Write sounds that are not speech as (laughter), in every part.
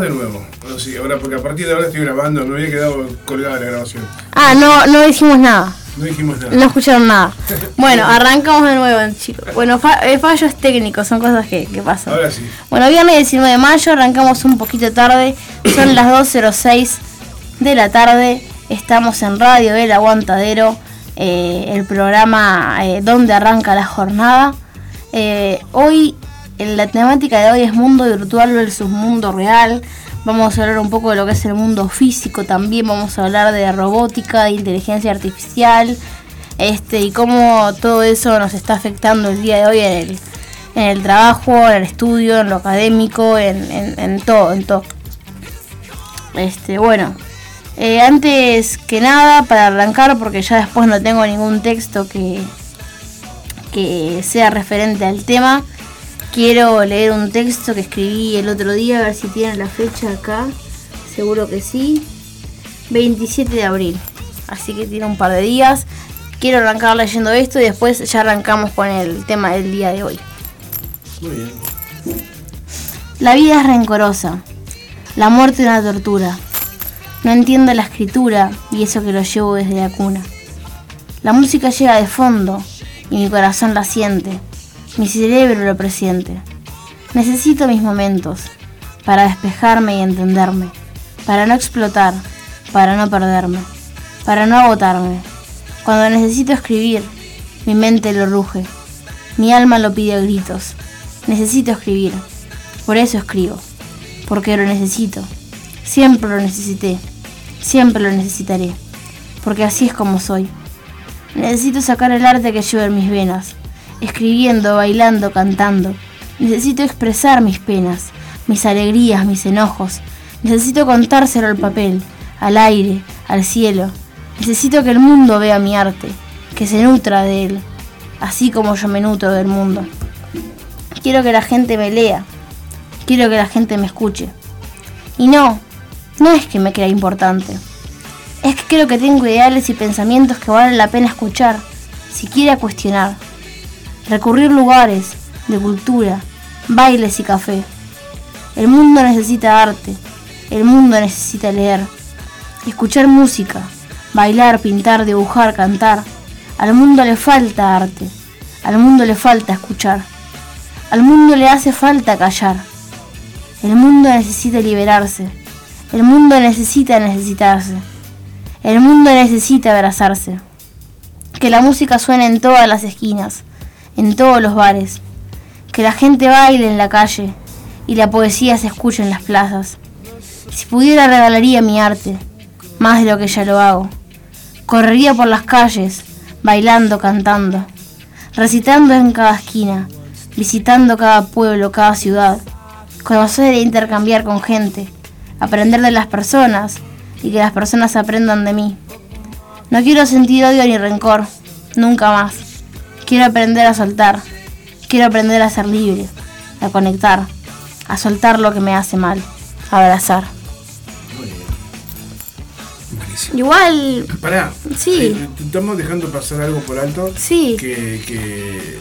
de nuevo. No, sí, ahora, porque a partir de ahora estoy grabando, me había quedado colgada la grabación. Ah, no, no dijimos nada. No dijimos nada. No escucharon nada. (laughs) Bueno, arrancamos de nuevo, chicos. Bueno, fa- eh, fallos técnicos, son cosas que, que pasan. Ahora sí. Bueno, viernes 19 de mayo, arrancamos un poquito tarde. Son las 2.06 de la tarde. Estamos en Radio El Aguantadero, eh, el programa eh, donde arranca la jornada. Eh, hoy, la temática de hoy es mundo virtual versus mundo real. Vamos a hablar un poco de lo que es el mundo físico también. Vamos a hablar de robótica, de inteligencia artificial. Este, y cómo todo eso nos está afectando el día de hoy en el, en el trabajo, en el estudio, en lo académico, en, en- todo, en todo. Este, bueno, eh, antes que nada, para arrancar, porque ya después no tengo ningún texto que, que sea referente al tema, quiero leer un texto que escribí el otro día, a ver si tiene la fecha acá, seguro que sí, 27 de abril, así que tiene un par de días. Quiero arrancar leyendo esto y después ya arrancamos con el tema del día de hoy. Muy bien. La vida es rencorosa, la muerte una tortura. No entiendo la escritura y eso que lo llevo desde la cuna. La música llega de fondo y mi corazón la siente, mi cerebro lo presiente. Necesito mis momentos para despejarme y entenderme, para no explotar, para no perderme, para no agotarme. Cuando necesito escribir, mi mente lo ruge, mi alma lo pide a gritos. Necesito escribir, por eso escribo, porque lo necesito. Siempre lo necesité, siempre lo necesitaré, porque así es como soy. Necesito sacar el arte que llevo en mis venas, escribiendo, bailando, cantando. Necesito expresar mis penas, mis alegrías, mis enojos. Necesito contárselo al papel, al aire, al cielo. Necesito que el mundo vea mi arte, que se nutra de él, así como yo me nutro del mundo. Quiero que la gente me lea, quiero que la gente me escuche. Y no, no es que me crea importante. Es que creo que tengo ideales y pensamientos que valen la pena escuchar, siquiera cuestionar. Recurrir lugares de cultura, bailes y café. El mundo necesita arte, el mundo necesita leer, escuchar música, bailar, pintar, dibujar, cantar. Al mundo le falta arte, al mundo le falta escuchar, al mundo le hace falta callar. El mundo necesita liberarse, el mundo necesita necesitarse, el mundo necesita abrazarse. Que la música suene en todas las esquinas, en todos los bares, que la gente baile en la calle y la poesía se escuche en las plazas. Si pudiera regalaría mi arte, más de lo que ya lo hago. Correría por las calles, bailando, cantando, recitando en cada esquina, visitando cada pueblo, cada ciudad, conocer e intercambiar con gente, aprender de las personas y que las personas aprendan de mí. No quiero sentir odio ni rencor, nunca más. Quiero aprender a soltar, quiero aprender a ser libre, a conectar, a soltar lo que me hace mal, a abrazar. Buenísimo. Igual, Pará. Sí. Estamos dejando pasar algo por alto. Sí. Que, que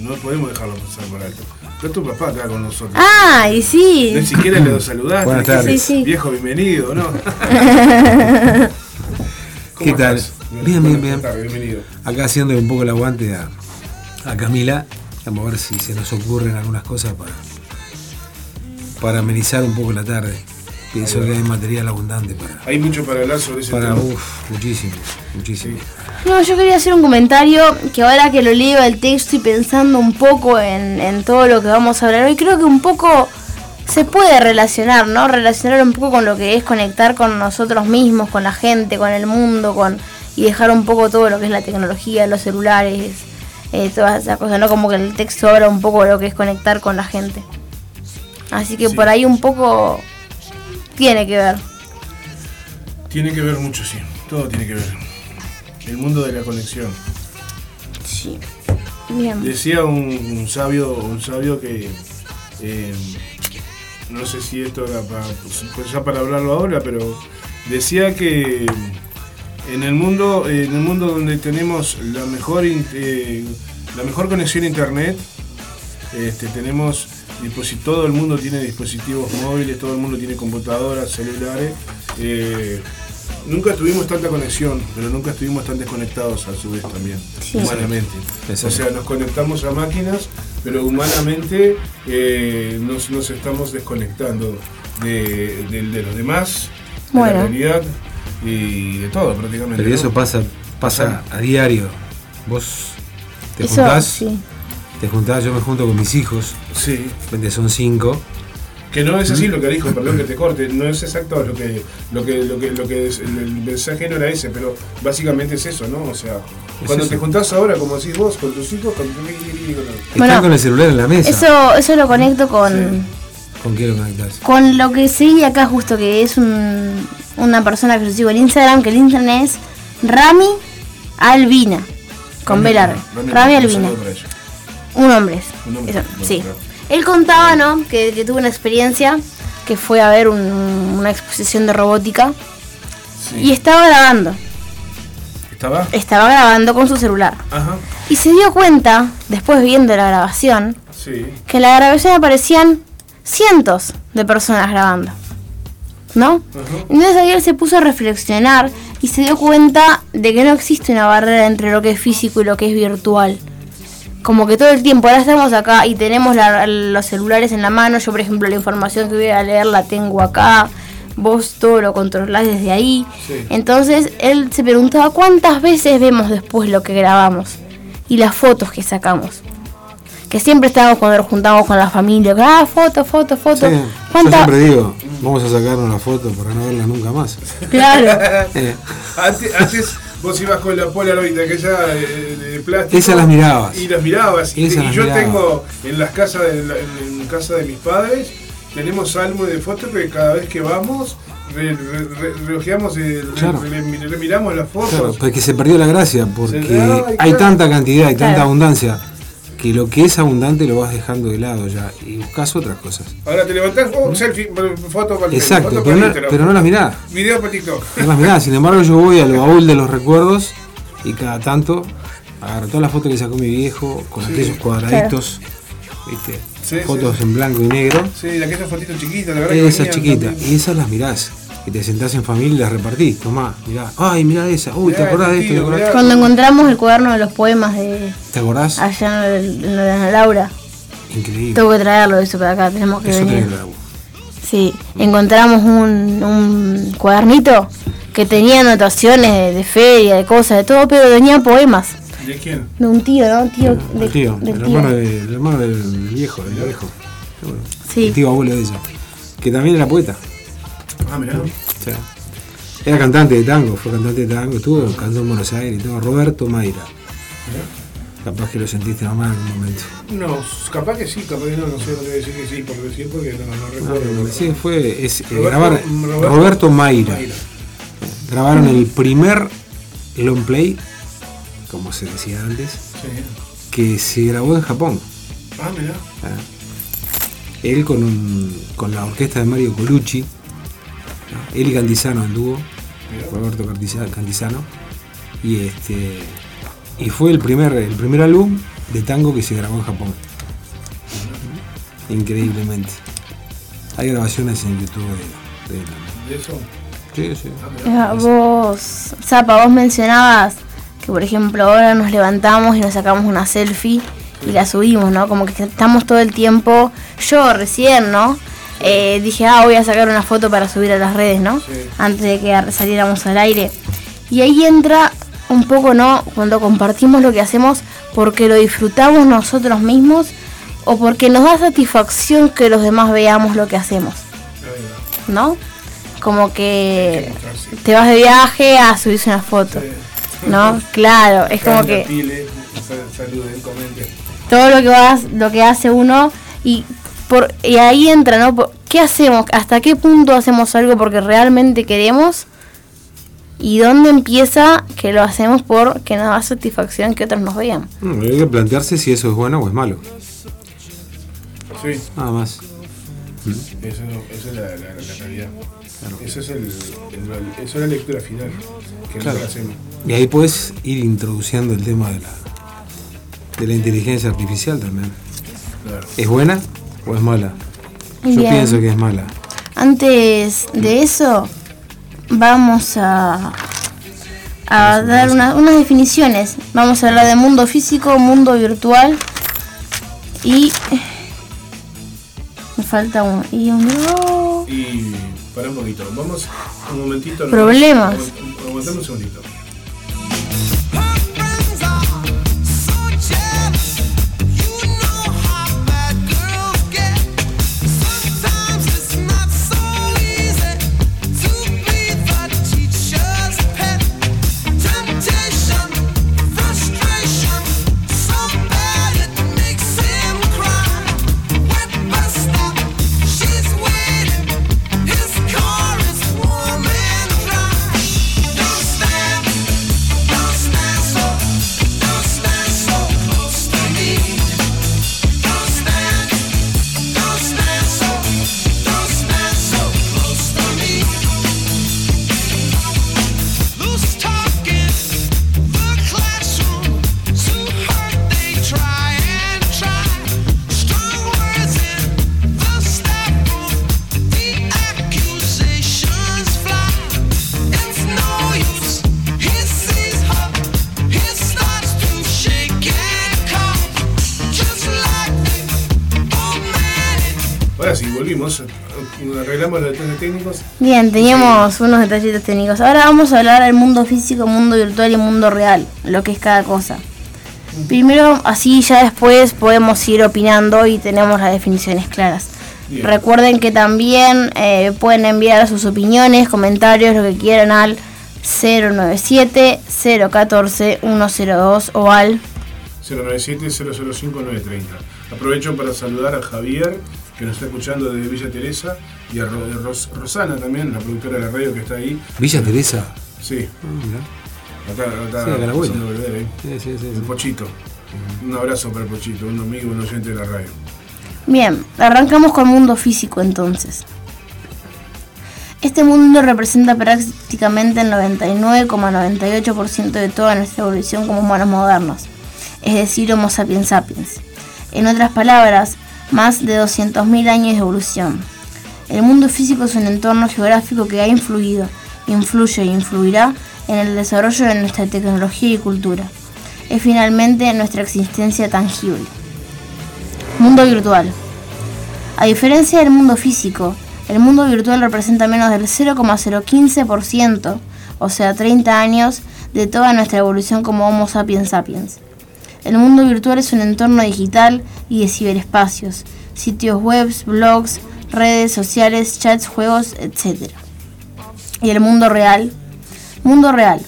no podemos dejarlo pasar por alto. Está tu papá acá con nosotros. ah, y sí, Ni siquiera le saludaste. Buenas tardes. Sí, sí. Viejo, bienvenido, ¿no? (laughs) ¿Qué tal? estás? Bien, bien, bien. Acá haciendo un poco el aguante a, a Camila. Vamos a ver si se nos ocurren algunas cosas para, para amenizar un poco la tarde. Pienso que hay material abundante para, Hay mucho para hablar sobre ese para tema. muchísimo, muchísimo. No, yo quería hacer un comentario que ahora que lo leo el texto y pensando un poco en, en todo lo que vamos a hablar hoy, creo que un poco se puede relacionar, ¿no? Relacionar un poco con lo que es conectar con nosotros mismos, con la gente, con el mundo, con y dejar un poco todo lo que es la tecnología, los celulares, eh, todas esas cosas, ¿no? Como que el texto habla un poco de lo que es conectar con la gente. Así que Sí. por ahí un poco tiene que ver. Tiene que ver mucho, sí. Todo tiene que ver. El mundo de la conexión. Sí. Bien. Decía un, un sabio, un sabio que eh, no sé si esto era para, pues ya para hablarlo ahora, pero decía que en el mundo, en el mundo donde tenemos la mejor eh, la mejor conexión a internet, este, tenemos todo el mundo tiene dispositivos móviles, todo el mundo tiene computadoras, celulares. eh, nunca tuvimos tanta conexión, pero nunca estuvimos tan desconectados a su vez también, Sí. humanamente. O sea, nos conectamos a máquinas, pero humanamente eh, nos, nos estamos desconectando de, de- de los demás, de Bueno. la realidad y de todo prácticamente. Pero ¿no? eso pasa, pasa a diario. Vos te Eso, juntás, sí. te juntás, yo me junto con mis hijos, Sí. que son cinco. Que no es así lo que dijo, perdón que te corte, no es exacto lo que lo que lo que lo que es, el, el mensaje no era ese, pero básicamente es eso, ¿no? O sea, cuando eso. te juntás ahora, como decís vos, con tus hijos, con tu Están Bueno, con el celular en la mesa. Eso, eso lo conecto con, Sí. ¿Con qué lo conectás? con lo que seguí acá justo, que es un- una persona que yo sigo en Instagram, que el Instagram es Rami Albina, con B larga. Rami Albina. Un hombre. Un hombre, Eso, bueno, sí. claro. Él contaba, ¿no? Que, que tuvo una experiencia que fue a ver un- una exposición de robótica y estaba grabando. ¿Estaba? Estaba grabando con su celular. Ajá. Y se dio cuenta, después viendo la grabación, Sí. que en la grabación aparecían cientos de personas grabando. ¿No? Ajá. Entonces ahí él se puso a reflexionar y se dio cuenta de que no existe una barrera entre lo que es físico y lo que es virtual. Como que todo el tiempo, ahora estamos acá y tenemos la- los celulares en la mano, yo por ejemplo la información que voy a leer la tengo acá, vos todo lo controlás desde ahí. Sí. Entonces él se preguntaba cuántas veces vemos después lo que grabamos y las fotos que sacamos. Que siempre estábamos cuando nos juntamos con la familia, ah, foto, foto, foto. Sí, yo ¿Cuánta- siempre digo, vamos a sacar una foto para no verla nunca más. Claro. (laughs) Eh, Antes, antes vos ibas con la Polaroid aquella de, de plástico. Esas las mirabas. Y las mirabas. Y, Esas y las yo mirabas. tengo en las casas de la- en, en casa de mis padres, tenemos álbum de fotos que cada vez que vamos re, re- re- reojeamos, Claro. re- re- remiramos las fotos. claro, porque se perdió la gracia, porque hay claro. tanta cantidad y tanta abundancia que lo que es abundante lo vas dejando de lado ya y buscas otras cosas. Ahora te levantás, oh, selfie, foto para el Exacto, foto pero para no, pero no las mirás. Video para TikTok. No las mirás. Sin embargo, yo voy al baúl de los recuerdos y cada tanto agarro todas las fotos que sacó mi viejo con Sí. aquellos cuadraditos, ¿viste? Sí, fotos sí. en blanco y negro. Sí, aquellas fotitos chiquitas, la verdad que chiquitas, también. y esas las mirás. Y te sentás en familia y las repartís. Tomá, mirá. Ay, mirá esa. Uy, ¿te acordás de esto? ¿Te tío, acordás? Cuando encontramos el cuaderno de los poemas de ¿Te acordás? allá en, el- en lo de Ana Laura, Increíble. tengo que traerlo eso para acá, tenemos que Eso venir. que. Sí, encontramos un, un cuadernito que tenía anotaciones de, de feria, de cosas, de todo, pero tenía poemas. ¿De quién? De un tío, ¿no? Tío, de, El tío, del el tío. hermano, de- el hermano del, del viejo, del viejo. Sí. El tío abuelo de ella. Que también era poeta. Ah, mirá. Era cantante de tango, fue cantante de tango, estuvo cantando en Buenos Aires y todo. Roberto Mayra. Capaz que lo sentiste nomás en un momento. No, capaz que sí, capaz que no, no sé, no te voy a decir que sí, por decir porque no, no No, recuerdo. no, sí, fue es, eh, Roberto- grabar Roberto- Roberto, Mayra. Mayra. Grabaron el primer long play, como se decía antes, Sí. que se grabó en Japón. Ah, mirá. Ah. Él con, un, con la orquesta de Mario Colucci, ¿no? él y Cantizano en dúo. Roberto Cantizano, y este y fue el primer el primer álbum de tango que se grabó en Japón. Increíblemente. Hay grabaciones en YouTube de, de él. ¿De eso? Sí, sí. Ah. Ah, Vos, Zapa, vos mencionabas que por ejemplo ahora nos levantamos y nos sacamos una selfie y la subimos, ¿no? Como que estamos todo el tiempo, yo recién, ¿no? Eh, dije, ah, voy a sacar una foto para subir a las redes, ¿no? Sí. Antes de que saliéramos al aire. Y ahí entra un poco, ¿no? Cuando compartimos lo que hacemos porque lo disfrutamos nosotros mismos o porque nos da satisfacción que los demás veamos lo que hacemos. ¿no? Como que te vas de viaje a subirse una foto. ¿no? Claro, es como que todo lo que vas, lo que hace uno y por y ahí entra, ¿no? Por- ¿Qué hacemos? ¿Hasta qué punto hacemos algo porque realmente queremos? ¿Y dónde empieza que lo hacemos porque nos da satisfacción que otros nos vean? Mm, hay que plantearse si eso es bueno o es malo. Sí, Nada más. eso, eso es la, la, la realidad. Eso es, el, el- eso es la lectura final que Claro. hacemos. Y ahí puedes ir introduciendo el tema de la, de la inteligencia artificial también. Claro. ¿Es buena? ¿O es mala? Yo Bien. pienso que es mala. Antes de eso, vamos a, a dar una- unas definiciones. Vamos a hablar de mundo físico, mundo virtual y... Me falta un... Y un. Y para un poquito, vamos un momentito. Problemas. aguant- Aguantame un segundito. Bien, teníamos unos detallitos técnicos. Ahora vamos a hablar del mundo físico, mundo virtual y mundo real, lo que es cada cosa. Primero, así ya después podemos ir opinando y tenemos las definiciones claras. Bien. Recuerden que también eh, pueden enviar sus opiniones, comentarios, lo que quieran al 097-014-102 o al 097-005-930. Aprovecho para saludar a Javier, que nos está escuchando desde Villa Teresa, y a Ro- Ros- Rosana también, la productora de la radio que está ahí. Villa Teresa. Sí, Ah, acá, acá Sí, acá la volver ahí. Sí, sí, sí, El sí. Pochito. Un abrazo para el Pochito, un amigo, un oyente de la radio. Bien, arrancamos con el mundo físico entonces. Este mundo representa prácticamente el 99,98% de toda nuestra evolución como humanos modernos, es decir, Homo sapiens sapiens. En otras palabras, más de 200.000 años de evolución. El mundo físico es un entorno geográfico que ha influido, influye e influirá en el desarrollo de nuestra tecnología y cultura. Es finalmente nuestra existencia tangible. Mundo virtual. A diferencia del mundo físico, el mundo virtual representa menos del 0,015%, o sea, 30 años, de toda nuestra evolución como Homo sapiens sapiens. El mundo virtual es un entorno digital y de ciberespacios, sitios web, blogs, redes sociales, chats, juegos, etc. Y el mundo real. Mundo real.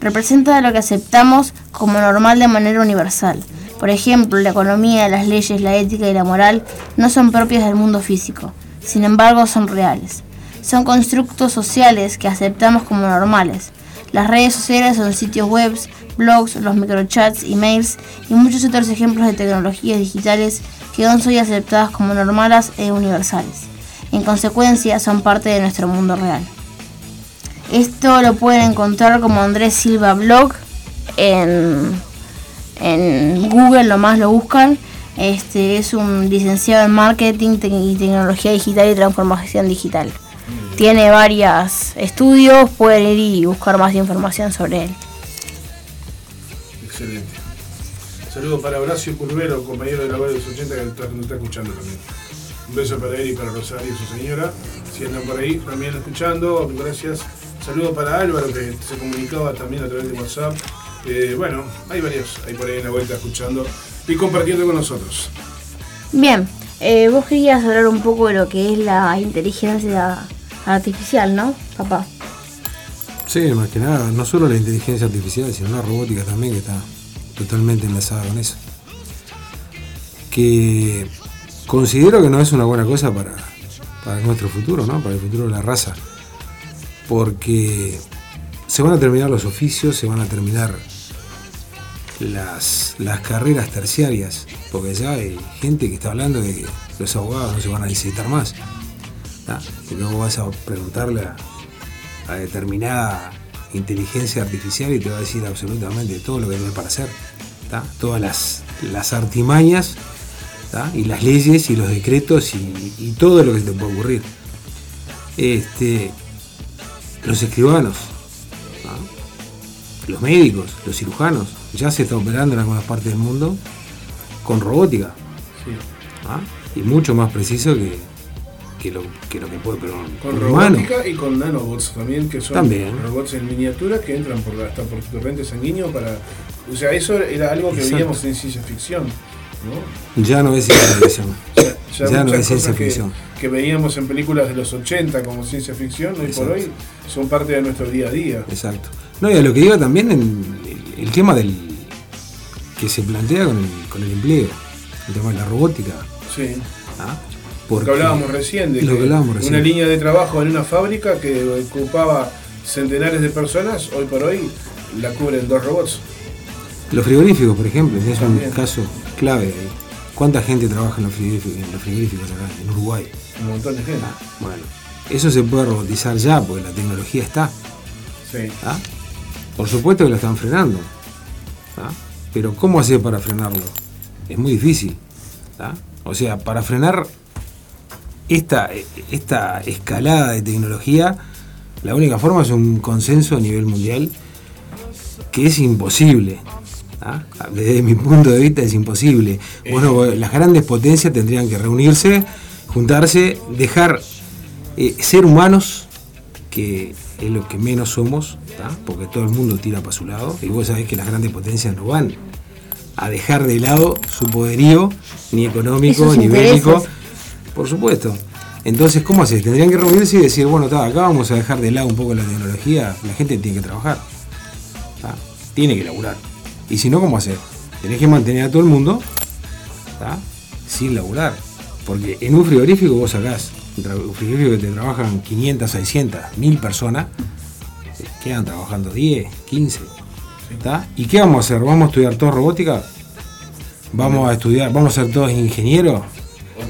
Representa lo que aceptamos como normal de manera universal. Por ejemplo, la economía, las leyes, la ética y la moral no son propias del mundo físico, sin embargo son reales. Son constructos sociales que aceptamos como normales. Las redes sociales son sitios web, blogs, los microchats, emails y muchos otros ejemplos de tecnologías digitales que aún son aceptadas como normales e universales. En consecuencia, son parte de nuestro mundo real. Esto lo pueden encontrar como Andrés Silva Blog en, en Google, nomás lo buscan. Este es un licenciado en marketing y tecnología digital y transformación digital. Tiene varios estudios, pueden ir y buscar más información sobre él. Excelente. Saludos para Horacio Curvero, compañero de la radio de los 80 que está- nos está escuchando también. Un beso para él y para Rosario y su señora. Si andan por ahí también escuchando, gracias. Saludos para Álvaro que se comunicaba también a través de WhatsApp. Eh, bueno, hay varios ahí por ahí en la vuelta escuchando y compartiendo con nosotros. Bien, eh, vos querías hablar un poco de lo que es la inteligencia artificial, ¿no, papá? Sí, más que nada, no solo la inteligencia artificial, sino la robótica también, que está totalmente enlazada con eso. Que considero que no es una buena cosa para, para nuestro futuro, ¿no? Para el futuro de la raza. Porque se van a terminar los oficios, se van a terminar las, las carreras terciarias, porque ya hay gente que está hablando de que los abogados no se van a necesitar más. ¿tá? Porque vos vas a preguntarle a determinada inteligencia artificial y te va a decir absolutamente todo lo que tiene para hacer. ¿tá? Todas las, las artimañas ¿tá? y las leyes y los decretos y, y todo lo que te puede ocurrir. Este, los escribanos, ¿tá? los médicos, los cirujanos, ya se está operando en algunas partes del mundo con robótica. Y mucho más preciso que, que, lo, que lo que puede pero Con humano. robótica y con nanobots también, que son También. robots en miniatura que entran por hasta por tu torrente sanguíneo para. O sea, eso era algo que Exacto. veíamos en ciencia ficción. ¿no? Ya no es ciencia ficción. Ya, Ya no es ciencia cosas que- ficción. Que, veíamos en películas de los 80 como ciencia ficción, hoy por hoy son parte de nuestro día a día. Exacto. No, y a lo que iba también en el, el tema del que se plantea con el, con el empleo, el tema de la robótica. Sí. ¿ah? Lo Porque- que hablábamos recién, de lo que que hablábamos recién. una línea de trabajo en una fábrica que ocupaba centenares de personas, hoy por hoy la cubren dos robots. Los frigoríficos, por ejemplo, es un caso clave. ¿Cuánta gente trabaja en los frigoríficos, en los frigoríficos acá, en Uruguay? Un montón de gente. Ah, bueno, eso se puede robotizar ya porque la tecnología está. Sí. ¿ah? Por supuesto que lo están frenando. ¿ah? Pero ¿cómo hacer para frenarlo? Es muy difícil. ¿ah? O sea, para frenar esta, esta escalada de tecnología, la única forma es un consenso a nivel mundial que es imposible. ¿ah? Desde mi punto de vista es imposible. Bueno, las grandes potencias tendrían que reunirse, juntarse, dejar eh, ser humanos, que es lo que menos somos, ¿tá? porque todo el mundo tira para su lado, y vos sabés que las grandes potencias no van a dejar de lado su poderío, ni económico, ni bélico. Por supuesto. Entonces, ¿cómo haces? Tendrían que reunirse y decir, bueno, tá, acá vamos a dejar de lado un poco la tecnología, la gente tiene que trabajar, tiene que laburar. Y si no, ¿cómo hacer? Tenés que mantener a todo el mundo sin laburar. Porque en un frigorífico vos sacás, un frigorífico que te trabajan 500, 600, 1000 personas, se quedan trabajando 10, 15. ¿tá? ¿Y qué vamos a hacer? ¿Vamos a estudiar todo robótica? ¿Vamos a estudiar, vamos a ser todos ingenieros?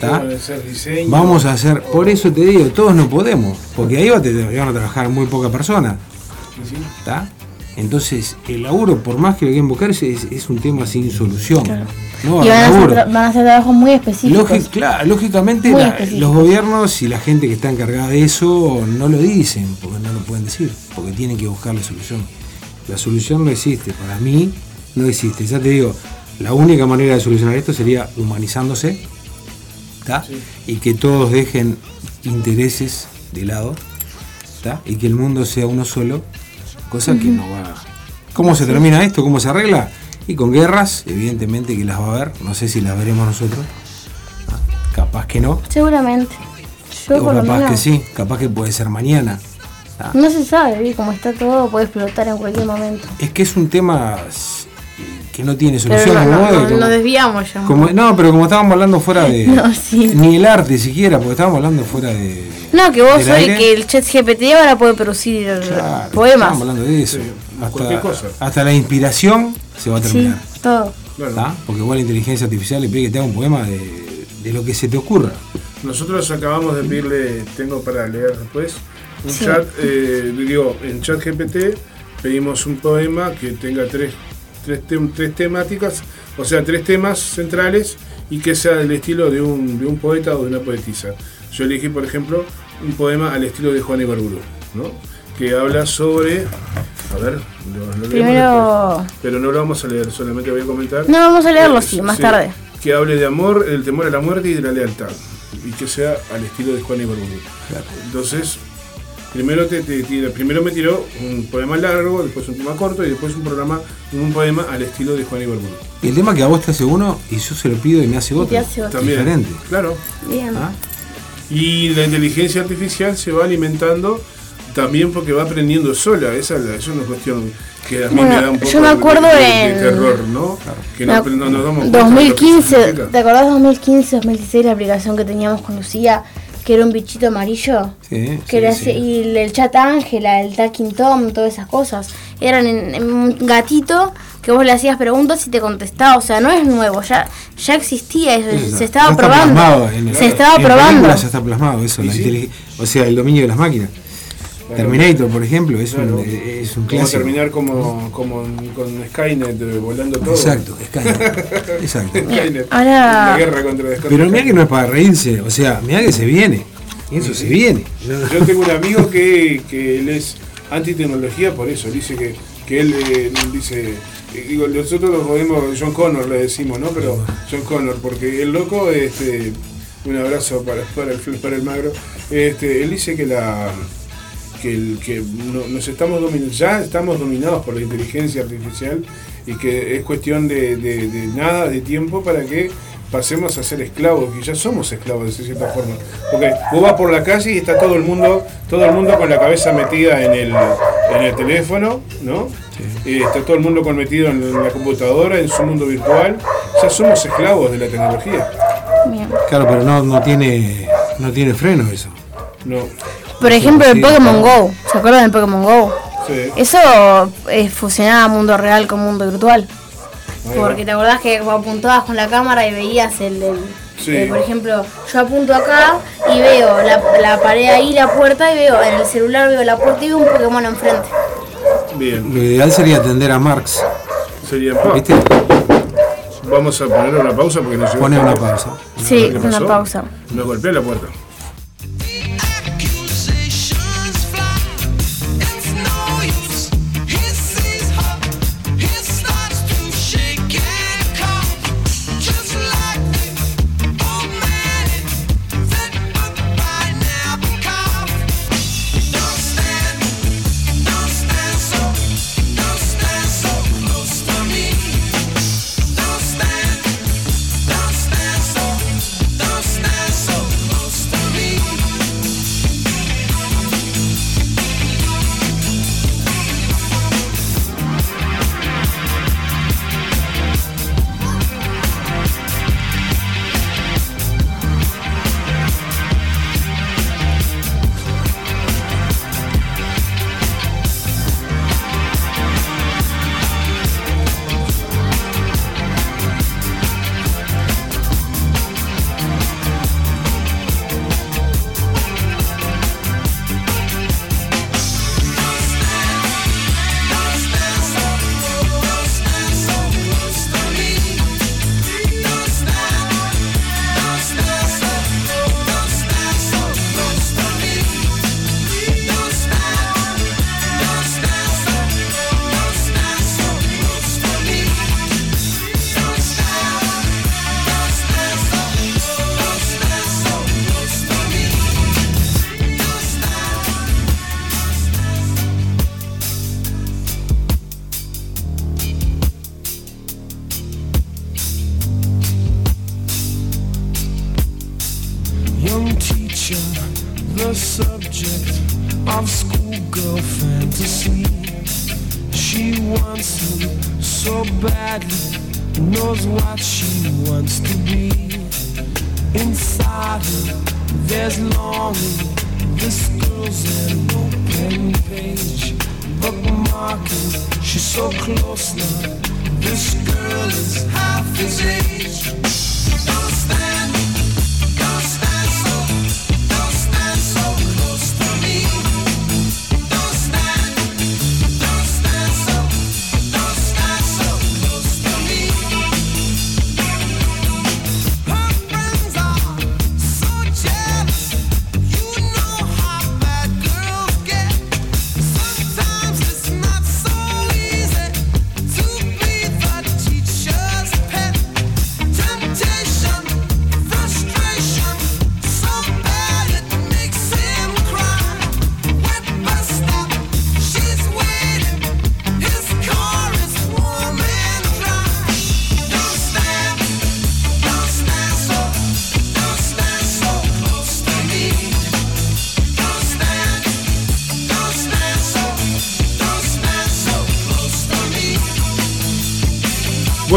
¿Tá? Puede ser diseño. Vamos a hacer, por eso te digo, todos no podemos, porque ahí va- van a trabajar muy poca persona. ¿tá? Entonces, el laburo, por más que lo quieran buscar, es, un tema sin solución. No, y el van a, hacer van a hacer trabajos muy específicos. Claro, lógicamente Muy la- específicos. los gobiernos y la gente que está encargada de eso no lo dicen, porque no lo pueden decir, porque tienen que buscar la solución. La solución no existe, para mí no existe. Ya te digo, la única manera de solucionar esto sería humanizándose ¿tá? y que todos dejen intereses de lado ¿tá? y que el mundo sea uno solo, cosa que no va. ¿Cómo se termina esto? ¿Cómo se arregla? Y con guerras, evidentemente que las va a haber, no sé si las veremos nosotros, ¿tá? capaz que no, Seguramente. Yo o por lo capaz menos. que sí, capaz que puede ser mañana. ¿tá? No se sabe, como está todo, puede explotar en cualquier momento. Es que es un tema que no tiene Pero solución. no, como no, vos, no, como- nos desviamos ya. como- no, pero como estábamos hablando fuera (laughs) de. No, sí. Ni el arte siquiera, porque estábamos hablando fuera de. No, que vos aire. que el chat GPT ahora puede producir Claro, poemas. Estamos hablando de eso. Sí, cualquier hasta, cosa. hasta la inspiración se va a Sí, terminar. todo. Porque igual la inteligencia artificial le pide que te haga un poema de, de lo que se te ocurra. Nosotros acabamos de pedirle, tengo para leer después, un Sí. chat, eh, digo, en chat GPT pedimos un poema que tenga tres, tres, tem- tres temáticas, o sea, tres temas centrales y que sea del estilo de un, de un poeta o de una poetisa. Yo elegí, por ejemplo, un poema al estilo de Juan Ibarburu, ¿no? que habla sobre... A ver, lo, lo leemos Primero- después. pero no lo vamos a leer, solamente voy a comentar. No, vamos a leerlo, Eh, sí, más tarde. Que hable de amor, el temor a la muerte y de la lealtad. Y que sea al estilo de Juan Ibarburu. Entonces, primero, te, te tira- primero me tiró un poema largo, después un poema corto y después un programa, un poema al estilo de Juan Ibarburu. Y el tema que a vos te hace uno y yo se lo pido y me hace Y te otro. hace otro. También. Diferente. Claro. Bien. ¿ah? Y la inteligencia artificial se va alimentando también porque va aprendiendo sola. Esa es la- eso es una cuestión que a mí Bueno, me da un poco yo me de- acuerdo de, de en- terror, ¿no? Que no, no nos damos cuenta de lo que 2015, significa. ¿te acordás 2015, 2016 la aplicación que teníamos con Lucía? Que era un bichito amarillo. Sí, Que era sí, sí. Y el, chat Ángela, el Talking Tom, todas esas cosas. Eran en, en un gatito que vos le hacías preguntas y te contestaba. O sea, no es nuevo, ya, ya existía, eso, Eso, se estaba probando. se estaba probando. ya está plasmado eso, la o sea, el dominio de las máquinas. Terminator, por ejemplo, es Claro. un, es un clásico. terminar como, como con Skynet eh, volando todo. Exacto, (laughs) Skynet. Exacto. Skynet. Ahora- La guerra contra Skynet. Pero mira que no es para reírse, o sea, mira que se viene. Y eso se viene. Yo tengo un amigo que, que él es antitecnología por eso. Dice que, que él eh, dice. eh, Digo, nosotros lo podemos, John Connor le decimos, ¿no? Pero John Connor, porque el loco, este, un abrazo para, para, el, para el magro, este, él dice que la que, el- que no- nos estamos dominando, ya estamos dominados por la inteligencia artificial y que es cuestión de, de- de nada de tiempo para que pasemos a ser esclavos, que ya somos esclavos de cierta forma. Porque vos vas por la calle y está todo el mundo, todo el mundo con la cabeza metida en el, en el teléfono, ¿no? Está todo el mundo con metido en la computadora, en su mundo virtual. Ya somos esclavos de la tecnología. Bien. Claro, pero no, no tiene no tiene freno eso. No. Por ejemplo, el Pokémon. Go. ¿Se acuerdan del Pokémon Go? Sí. Eso eh, fusionaba mundo real con mundo virtual. Ahí va. Porque te acordás que vos apuntabas con la cámara y veías el, el- Sí. eh, por ejemplo, yo apunto acá y veo la, la pared ahí, la puerta y veo en el celular veo la puerta y veo un Pokémon enfrente. Bien. Lo ideal sería atender a Marx. Sería ¿Viste? Vamos a poner una pausa porque nos llegó Pone una pausa. Sí, ¿Qué una pasó? pausa. Nos golpea la puerta.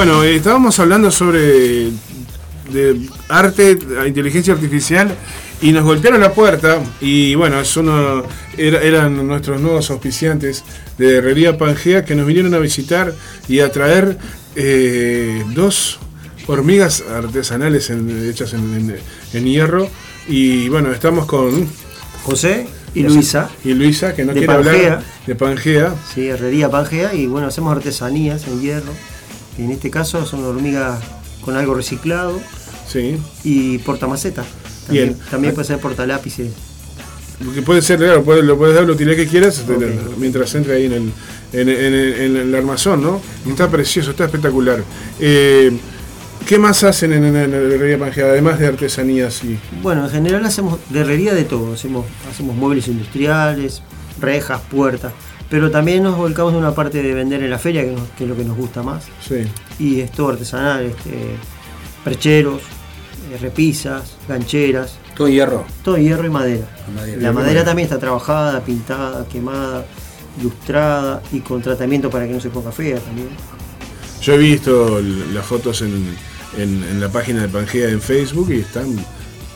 Bueno, eh, estábamos hablando sobre de arte, inteligencia artificial y nos golpearon la puerta y bueno, es uno, era- eran nuestros nuevos auspiciantes de Herrería Pangea que nos vinieron a visitar y a traer eh, dos hormigas artesanales en- hechas en, en- en hierro y bueno, estamos con José, Y. Luisa. Y Luisa, que no De quiere Pangea. hablar de Pangea. Sí, herrería Pangea y bueno, hacemos artesanías en hierro. En este caso son hormigas con algo reciclado Sí. y portamaceta. También, Bien. también puede ser portalápices. Lo que puede ser, claro, puede- lo puedes dar utilidad que quieras Ok. mientras entre ahí en el, en, en- en el armazón, ¿no? Está precioso, está espectacular. Eh, ¿Qué más hacen en, la herrería Pangea, además de artesanías? Y, Bueno, en general hacemos de herrería de todo. Hacemos, hacemos muebles industriales, rejas, puertas. Pero también nos volcamos en una parte de vender en la feria, que, nos- que es lo que nos gusta más. sí. Y es todo artesanal, este, percheros, eh, repisas, gancheras, Todo hierro. todo hierro y madera. Madera. La madera también está trabajada, pintada, quemada, ilustrada y con tratamiento para que no se ponga fea también. Yo he visto las fotos en, en- en la página de Pangea en Facebook y están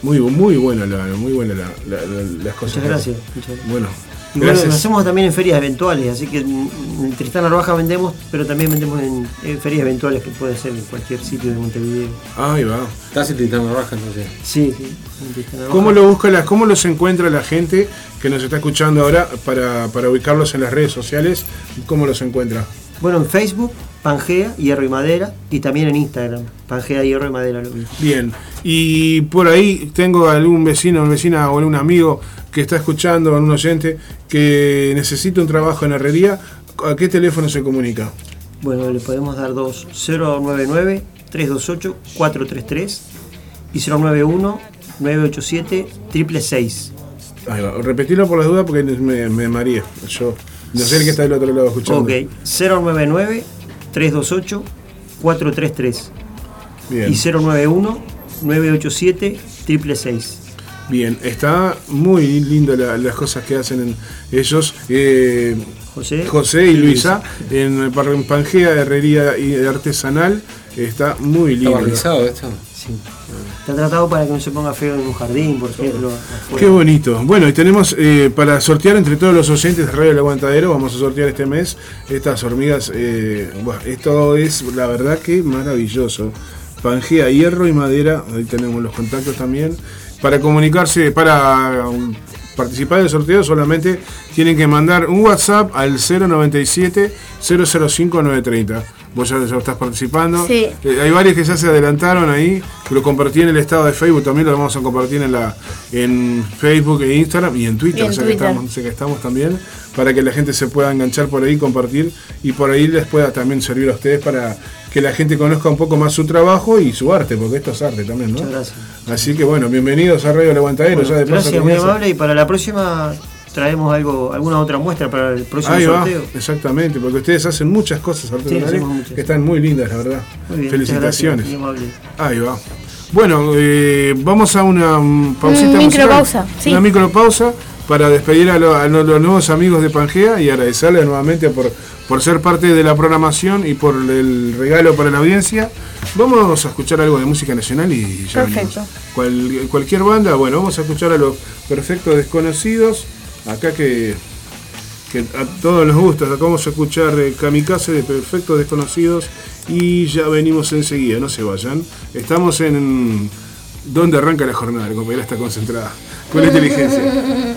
muy, muy buenas la, muy buenas la- la- la- las cosas. Muchas gracias. muchas gracias. Bueno, Y bueno, lo hacemos también en ferias eventuales, así que en Tristán Arbaja vendemos, pero también vendemos en, en ferias eventuales que puede ser en cualquier sitio de Montevideo. Ahí va. Estás en Tintana Raja, entonces. Sí, sí, en Tristán Arbaja. ¿Cómo lo busca la, cómo los encuentra la gente que nos está escuchando ahora para, para ubicarlos en las redes sociales? ¿Cómo los encuentra? Bueno, en Facebook, Pangea, Hierro y Madera, y también en Instagram, Pangea, Hierro y Madera, lo mismo. Bien. Y por ahí tengo algún vecino, una vecina o algún amigo que está escuchando, algún oyente que necesita un trabajo en herrería. ¿A qué teléfono se comunica? Bueno, le podemos dar dos 099-328-433 y 091-987-666. Ahí va. Repetirlo por las dudas porque me, me mareé. Yo no sé el que está del otro lado escuchando. Ok, 099-328-433 Bien. y 091-987-666. Bien. Está muy lindo la- las cosas que hacen en ellos. Eh, José. José y Luisa en Par- en Pangea Herrería y Artesanal. Está muy ¿Está lindo. barnizado esto? Sí. Está tratado para que no se ponga feo en un jardín, por ejemplo. Qué bonito. Bueno, y tenemos eh, para sortear entre todos los oyentes de Radio El Aguantadero, vamos a sortear este mes estas hormigas. eh, esto es la verdad que maravilloso. Pangea, hierro y madera, ahí tenemos los contactos también. Para comunicarse, para um, participar del sorteo solamente tienen que mandar un WhatsApp al 097 005 930. Vos ya, ya estás participando. Sí. Eh, hay varios que ya se adelantaron ahí, lo compartí en el estado de Facebook, también lo vamos a compartir en la en Facebook e Instagram y en Twitter, Y en o sea Twitter. Que, estamos, o sea que estamos también, para que la gente se pueda enganchar por ahí, compartir y por ahí les pueda también servir a ustedes para que la gente conozca un poco más su trabajo y su arte, porque esto es arte también, ¿no? Muchas gracias. Así que bueno, bienvenidos a Radio El Aguantadero, Bueno, ya de paso gracias, muy amable. Y para la próxima traemos algo, alguna otra muestra para el próximo Ahí va, sorteo. exactamente, porque ustedes hacen muchas cosas artesanales hacemos muchas. que están muy lindas, la verdad. Muy bien, Felicitaciones. muchas gracias, muy amable. Ahí va. Bueno, eh, vamos a una mm, pausita. Mm, micropausa, sí. Una micropausa para despedir a, lo- a lo- los nuevos amigos de Pangea y agradecerles nuevamente por, por ser parte de la programación y por el regalo para la audiencia. Vamos a escuchar algo de música nacional y ya Perfecto. Cual- cualquier banda, bueno, vamos a escuchar a los perfectos desconocidos. Acá que, que a todos nos gusta. Acá vamos a escuchar eh, Kamikaze de Perfectos Desconocidos y ya venimos enseguida, no se vayan. Estamos en donde arranca la jornada, la compañera está concentrada con la (laughs) inteligencia.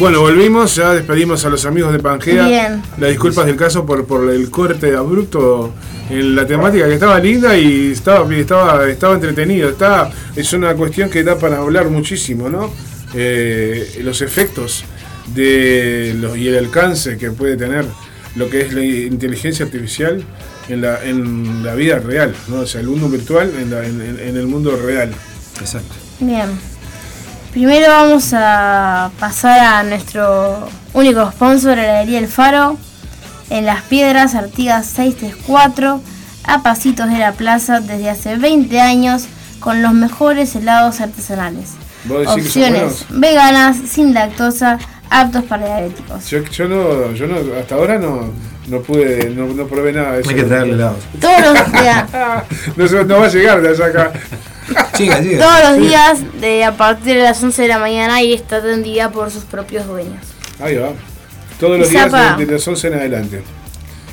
Bueno, volvimos, ya despedimos a los amigos de Pangea. Bien. Las disculpas del caso por, por el corte abrupto en la temática que estaba linda y estaba, estaba, estaba entretenido. Está, es una cuestión que da para hablar muchísimo, ¿no? Eh, los efectos de los, y el alcance que puede tener lo que es la inteligencia artificial en la, en la vida real, ¿no? O sea, el mundo virtual en, la- en- el mundo real. Exacto. Bien. Primero vamos a pasar a nuestro único sponsor, Heladería El Faro, en Las Piedras, Artigas 634, a pasitos de la plaza desde hace 20 años, con los mejores helados artesanales. ¿Vos decís que son Opciones veganas, sin lactosa, aptos para diabéticos. Yo, yo no, yo no, hasta ahora no, no pude, no, no probé nada de eso. Hay que traerle helados. Todos los (laughs) días, no, no va a llegar de allá acá. (laughs) Chica, chica. todos los días de a partir de las 11 de la mañana y está atendida por sus propios dueños. Ahí va. Todos los días de, de las 11 en adelante.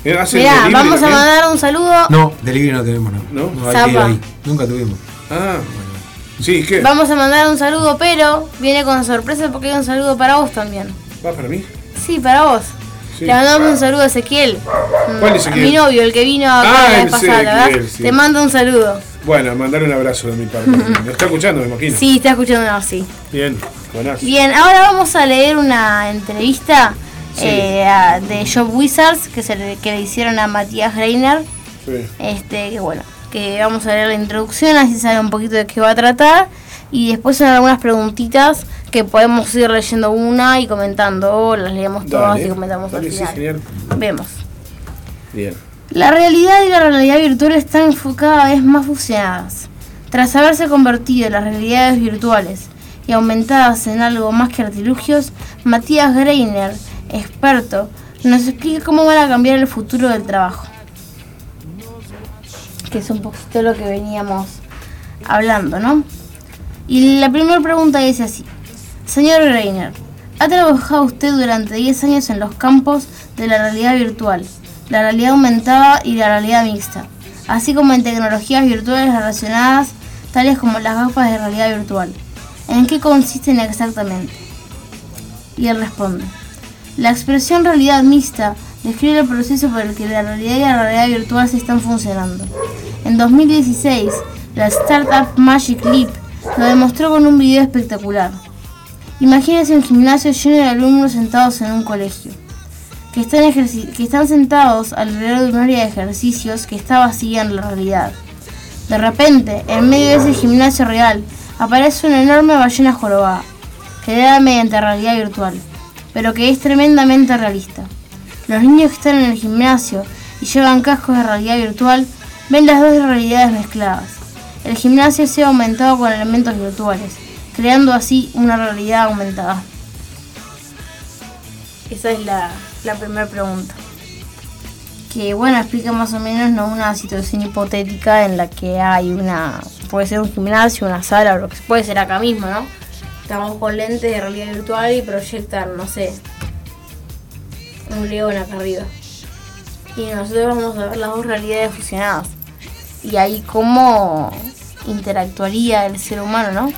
Eh, ¿hacen Mirá, vamos a mandar un saludo. No, delivery no tenemos, no. ¿No? hay que Zapa. ahí. Nunca tuvimos. Ah, sí, ¿qué? Vamos a mandar un saludo, pero viene con sorpresa porque hay un saludo para vos también. ¿Va para mí? Sí, para vos. Sí. Le mandamos un saludo a Ezequiel. ¿Cuál Mm, Ezequiel? A mi novio, el que vino acá Ah, la vez pasada, ¿verdad? Ezequiel, sí. Te mando un saludo. Bueno, mandar un abrazo de mi parte. (laughs) ¿Me está escuchando, me imagino? Sí, está escuchando, no, sí. Bien, buenas. Bien, ahora vamos a leer una entrevista Sí. eh, a- de Job Wizards que, se le, que le hicieron a Matías Greiner. Sí. Este, que bueno, que vamos a leer la introducción, así sabe un poquito de qué va a tratar. Y después son algunas preguntitas que podemos ir leyendo una y comentando. O las leemos todas Dale, y comentamos dale, al sí, final. genial. Vemos. Bien. La realidad y la realidad virtual están cada vez más fusionadas. Tras haberse convertido en las realidades virtuales y aumentadas en algo más que artilugios, Matías Greiner, experto, nos explica cómo van a cambiar el futuro del trabajo. Que es un poquito lo que veníamos hablando, ¿no? Y la primera pregunta dice así. Señor Greiner, ha trabajado usted durante 10 años en los campos de la realidad virtual, la realidad aumentada y la realidad mixta, así como en tecnologías virtuales relacionadas tales como las gafas de realidad virtual. ¿En qué consisten exactamente? Y él responde. La expresión realidad mixta describe el proceso por el que la realidad y la realidad virtual se están funcionando. En 2016, la startup Magic Leap lo demostró con un video espectacular. Imagínense un gimnasio lleno de alumnos sentados en un colegio, que están, sentados alrededor de un área de ejercicios que está vacía en la realidad. De repente, en medio de ese gimnasio real, aparece una enorme ballena jorobada, creada mediante realidad virtual, pero que es tremendamente realista. Los niños que están en el gimnasio y llevan cascos de realidad virtual ven las dos realidades mezcladas. El gimnasio se ha aumentado con elementos virtuales, creando así una realidad aumentada. Esa es la, la primera pregunta. Que bueno, explica más o menos ¿no? una situación hipotética en la que hay una. puede ser un gimnasio, una sala, o lo que puede ser acá mismo, ¿no? Estamos con lentes de realidad virtual y proyectan, no sé, un león acá arriba. y nosotros vamos a ver las dos realidades fusionadas. Y ahí cómo interactuaría el ser humano, ¿no?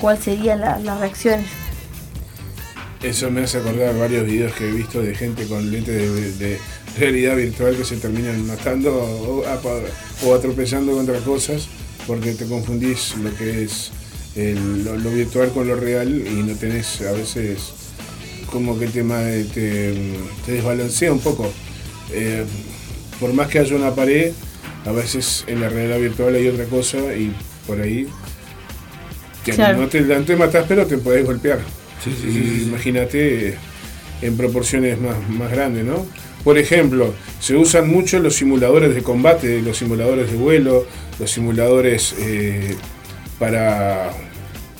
¿Cuál sería la, las reacciones? Eso me hace acordar varios videos que he visto de gente con lentes de, de realidad virtual que se terminan matando o, o- o atropellando contra cosas porque te confundís lo que es el- lo, lo virtual con lo real y no tenés a veces como que el tema de- te, te desbalancea un poco. Eh, por más que haya una pared, a veces en la realidad virtual hay otra cosa y por ahí que Claro. no, te, no te matás pero te podés golpear. Sí, sí, Y sí, sí. Imagínate eh, en proporciones más, más grandes, ¿no? Por ejemplo, se usan mucho los simuladores de combate, los simuladores de vuelo, los simuladores eh, para,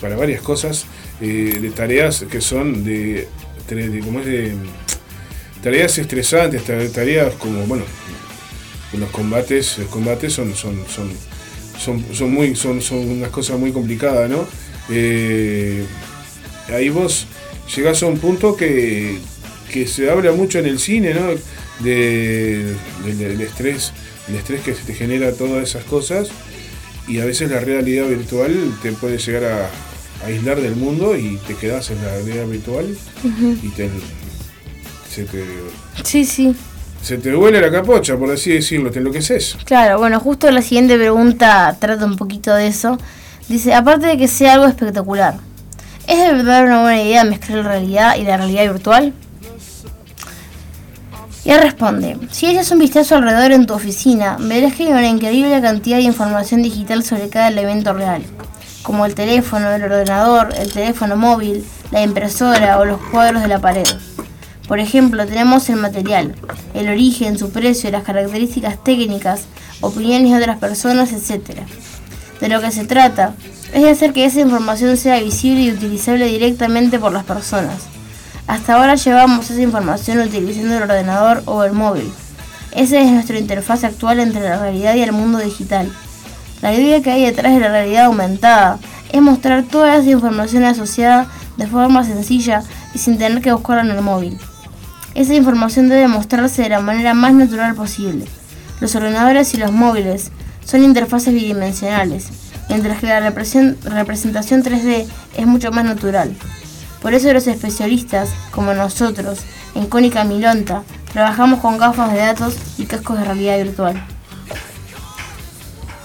para varias cosas, eh, de tareas que son de, ¿cómo es de tareas estresantes, ta- tareas como, bueno, los combates, los combates son, son, son, son, son muy, son, son unas cosas muy complicadas, ¿no? Eh, ahí vos llegás a un punto que, que se habla mucho en el cine, ¿no? De, del- del estrés, el estrés que se te genera todas esas cosas y a veces la realidad virtual te puede llegar a, a aislar del mundo y te quedas en la realidad virtual y te, se te Sí, sí. se te huele la capocha, por así decirlo, te enloqueces. Claro, bueno, justo la siguiente pregunta trata un poquito de eso. Dice, aparte de que sea algo espectacular, ¿es de verdad una buena idea mezclar la realidad y la realidad virtual? Y él responde, si echas un vistazo alrededor en tu oficina, verás que hay una increíble cantidad de información digital sobre cada elemento real, como el teléfono, el ordenador, el teléfono móvil, la impresora o los cuadros de la pared. Por ejemplo, tenemos el material, el origen, su precio, las características técnicas, opiniones de otras personas, etc. De lo que se trata es de hacer que esa información sea visible y utilizable directamente por las personas. Hasta ahora llevamos esa información utilizando el ordenador o el móvil. Esa es nuestra interfaz actual entre la realidad y el mundo digital. La idea que hay detrás de la realidad aumentada es mostrar toda esa información asociada de forma sencilla y sin tener que buscarla en el móvil. Esa información debe mostrarse de la manera más natural posible. Los ordenadores y los móviles son interfaces bidimensionales, mientras que la represen- representación 3D es mucho más natural. Por eso los especialistas, como nosotros, en Cónica Milonta, trabajamos con gafas de datos y cascos de realidad virtual.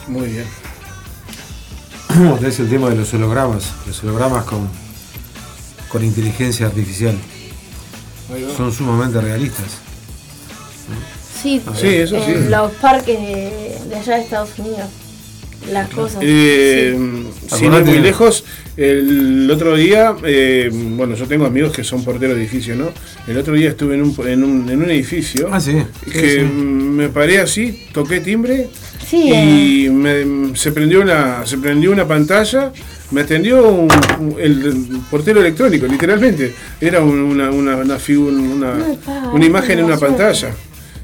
Muy bien. Es el tema de los hologramas, los hologramas con, con inteligencia artificial. Son sumamente realistas. Sí, Sí, eso sí. en los parques de, de allá de Estados Unidos. Las cosas. Eh, sin ir muy lejos, el otro día, eh, bueno, yo tengo amigos que son porteros de edificio, ¿no? El otro día estuve en un, en un, en un edificio Ah, sí. sí, que sí. me paré así, toqué timbre Sí, y me- se, prendió una, se prendió una pantalla, me atendió un- un- el portero electrónico, literalmente. Era un- una, una, una, una, una imagen en una pantalla.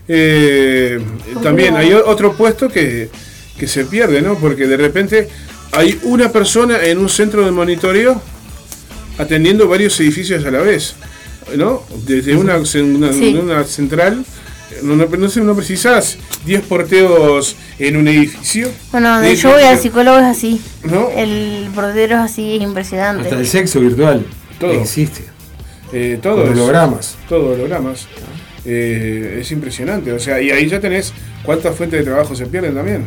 Eh, también hay otro puesto que, que se pierde, ¿no? Porque de repente hay una persona en un centro de monitoreo atendiendo varios edificios a la vez, ¿no? Desde una, una, Sí. una central, no, no, no sé, no precisás 10 porteos en un edificio. Bueno, donde De- yo voy al psicólogo es así. ¿No? El portero es así, es impresionante. Hasta el sexo virtual Todo. existe. Eh, todo Con es- hologramas. Todo hologramas. Eh, es impresionante. O sea, y ahí ya tenés cuántas fuentes de trabajo se pierden también.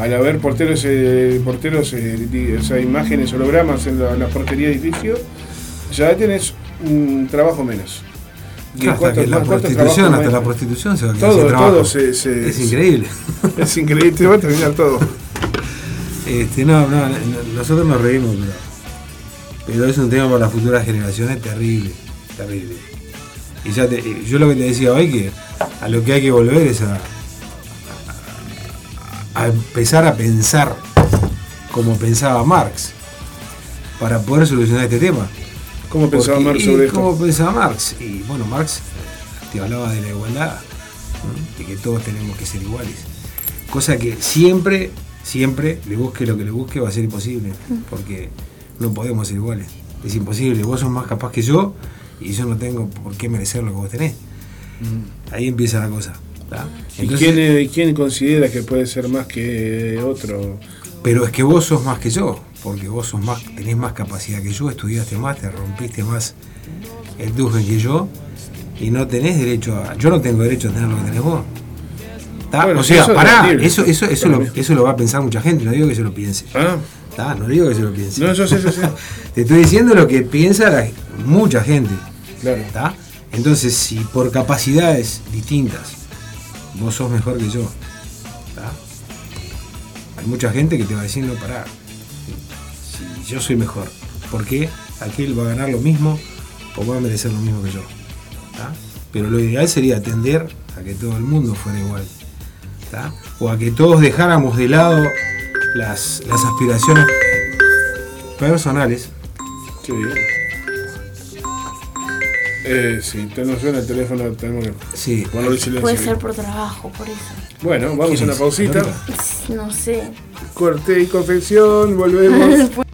Al haber porteros, eh, porteros eh, o sea, imágenes, hologramas en la, la portería de edificio, ya tenés un trabajo menos. Y hasta que la prostitución, hasta la prostitución se va a quedar Todo, sin todo se, se- Es increíble. (laughs) Es increíble, te va a terminar todo. Este, no, no, no, nosotros nos reímos, pero, pero es un tema para las futuras generaciones terrible, terrible. Y ya te- yo lo que te decía hoy que a lo que hay que volver es a, a empezar a pensar como pensaba Marx para poder solucionar este tema. ¿Cómo pensaba Porque- Marx sobre esto? ¿Cómo pensaba Marx? Y bueno, Marx te hablaba de la igualdad, ¿no? de que todos tenemos que ser iguales. Cosa que siempre, siempre, le busque lo que le busque, va a ser imposible, porque no podemos ser iguales. Es imposible, vos sos más capaz que yo y yo no tengo por qué merecer lo que vos tenés. Ahí empieza la cosa. ¿Y quién, quién considera que puede ser más que otro? Pero es que vos sos más que yo, porque vos sos más, tenés más capacidad que yo, estudiaste más, te rompiste más el dujen que yo, y no tenés derecho a. Yo no tengo derecho a tener lo que tenés vos. O sea, eso es pará, eso, eso, eso, lo, mí. eso lo va a pensar mucha gente, no digo que se lo piense. Ah, ¿tá? No digo que se lo piense. no, yo sé, yo sé. (laughs) Te estoy diciendo lo que piensa la- mucha gente. Claro. ¿tá? Entonces, si por capacidades distintas vos sos mejor que yo, ¿tá? hay mucha gente que te va no, pará, si yo soy mejor, ¿por qué aquel va a ganar lo mismo o va a merecer lo mismo que yo? ¿tá? Pero lo ideal sería atender a que todo el mundo fuera igual, ¿tá? o a que todos dejáramos de lado las, las aspiraciones personales. Eh, sí, te nos suena el teléfono, tenemos que Sí, ponerlo en silencio. Puede ser por trabajo, por eso. Bueno, vamos a ¿Quién una pausita. No sé. Corte y confección, volvemos. (laughs)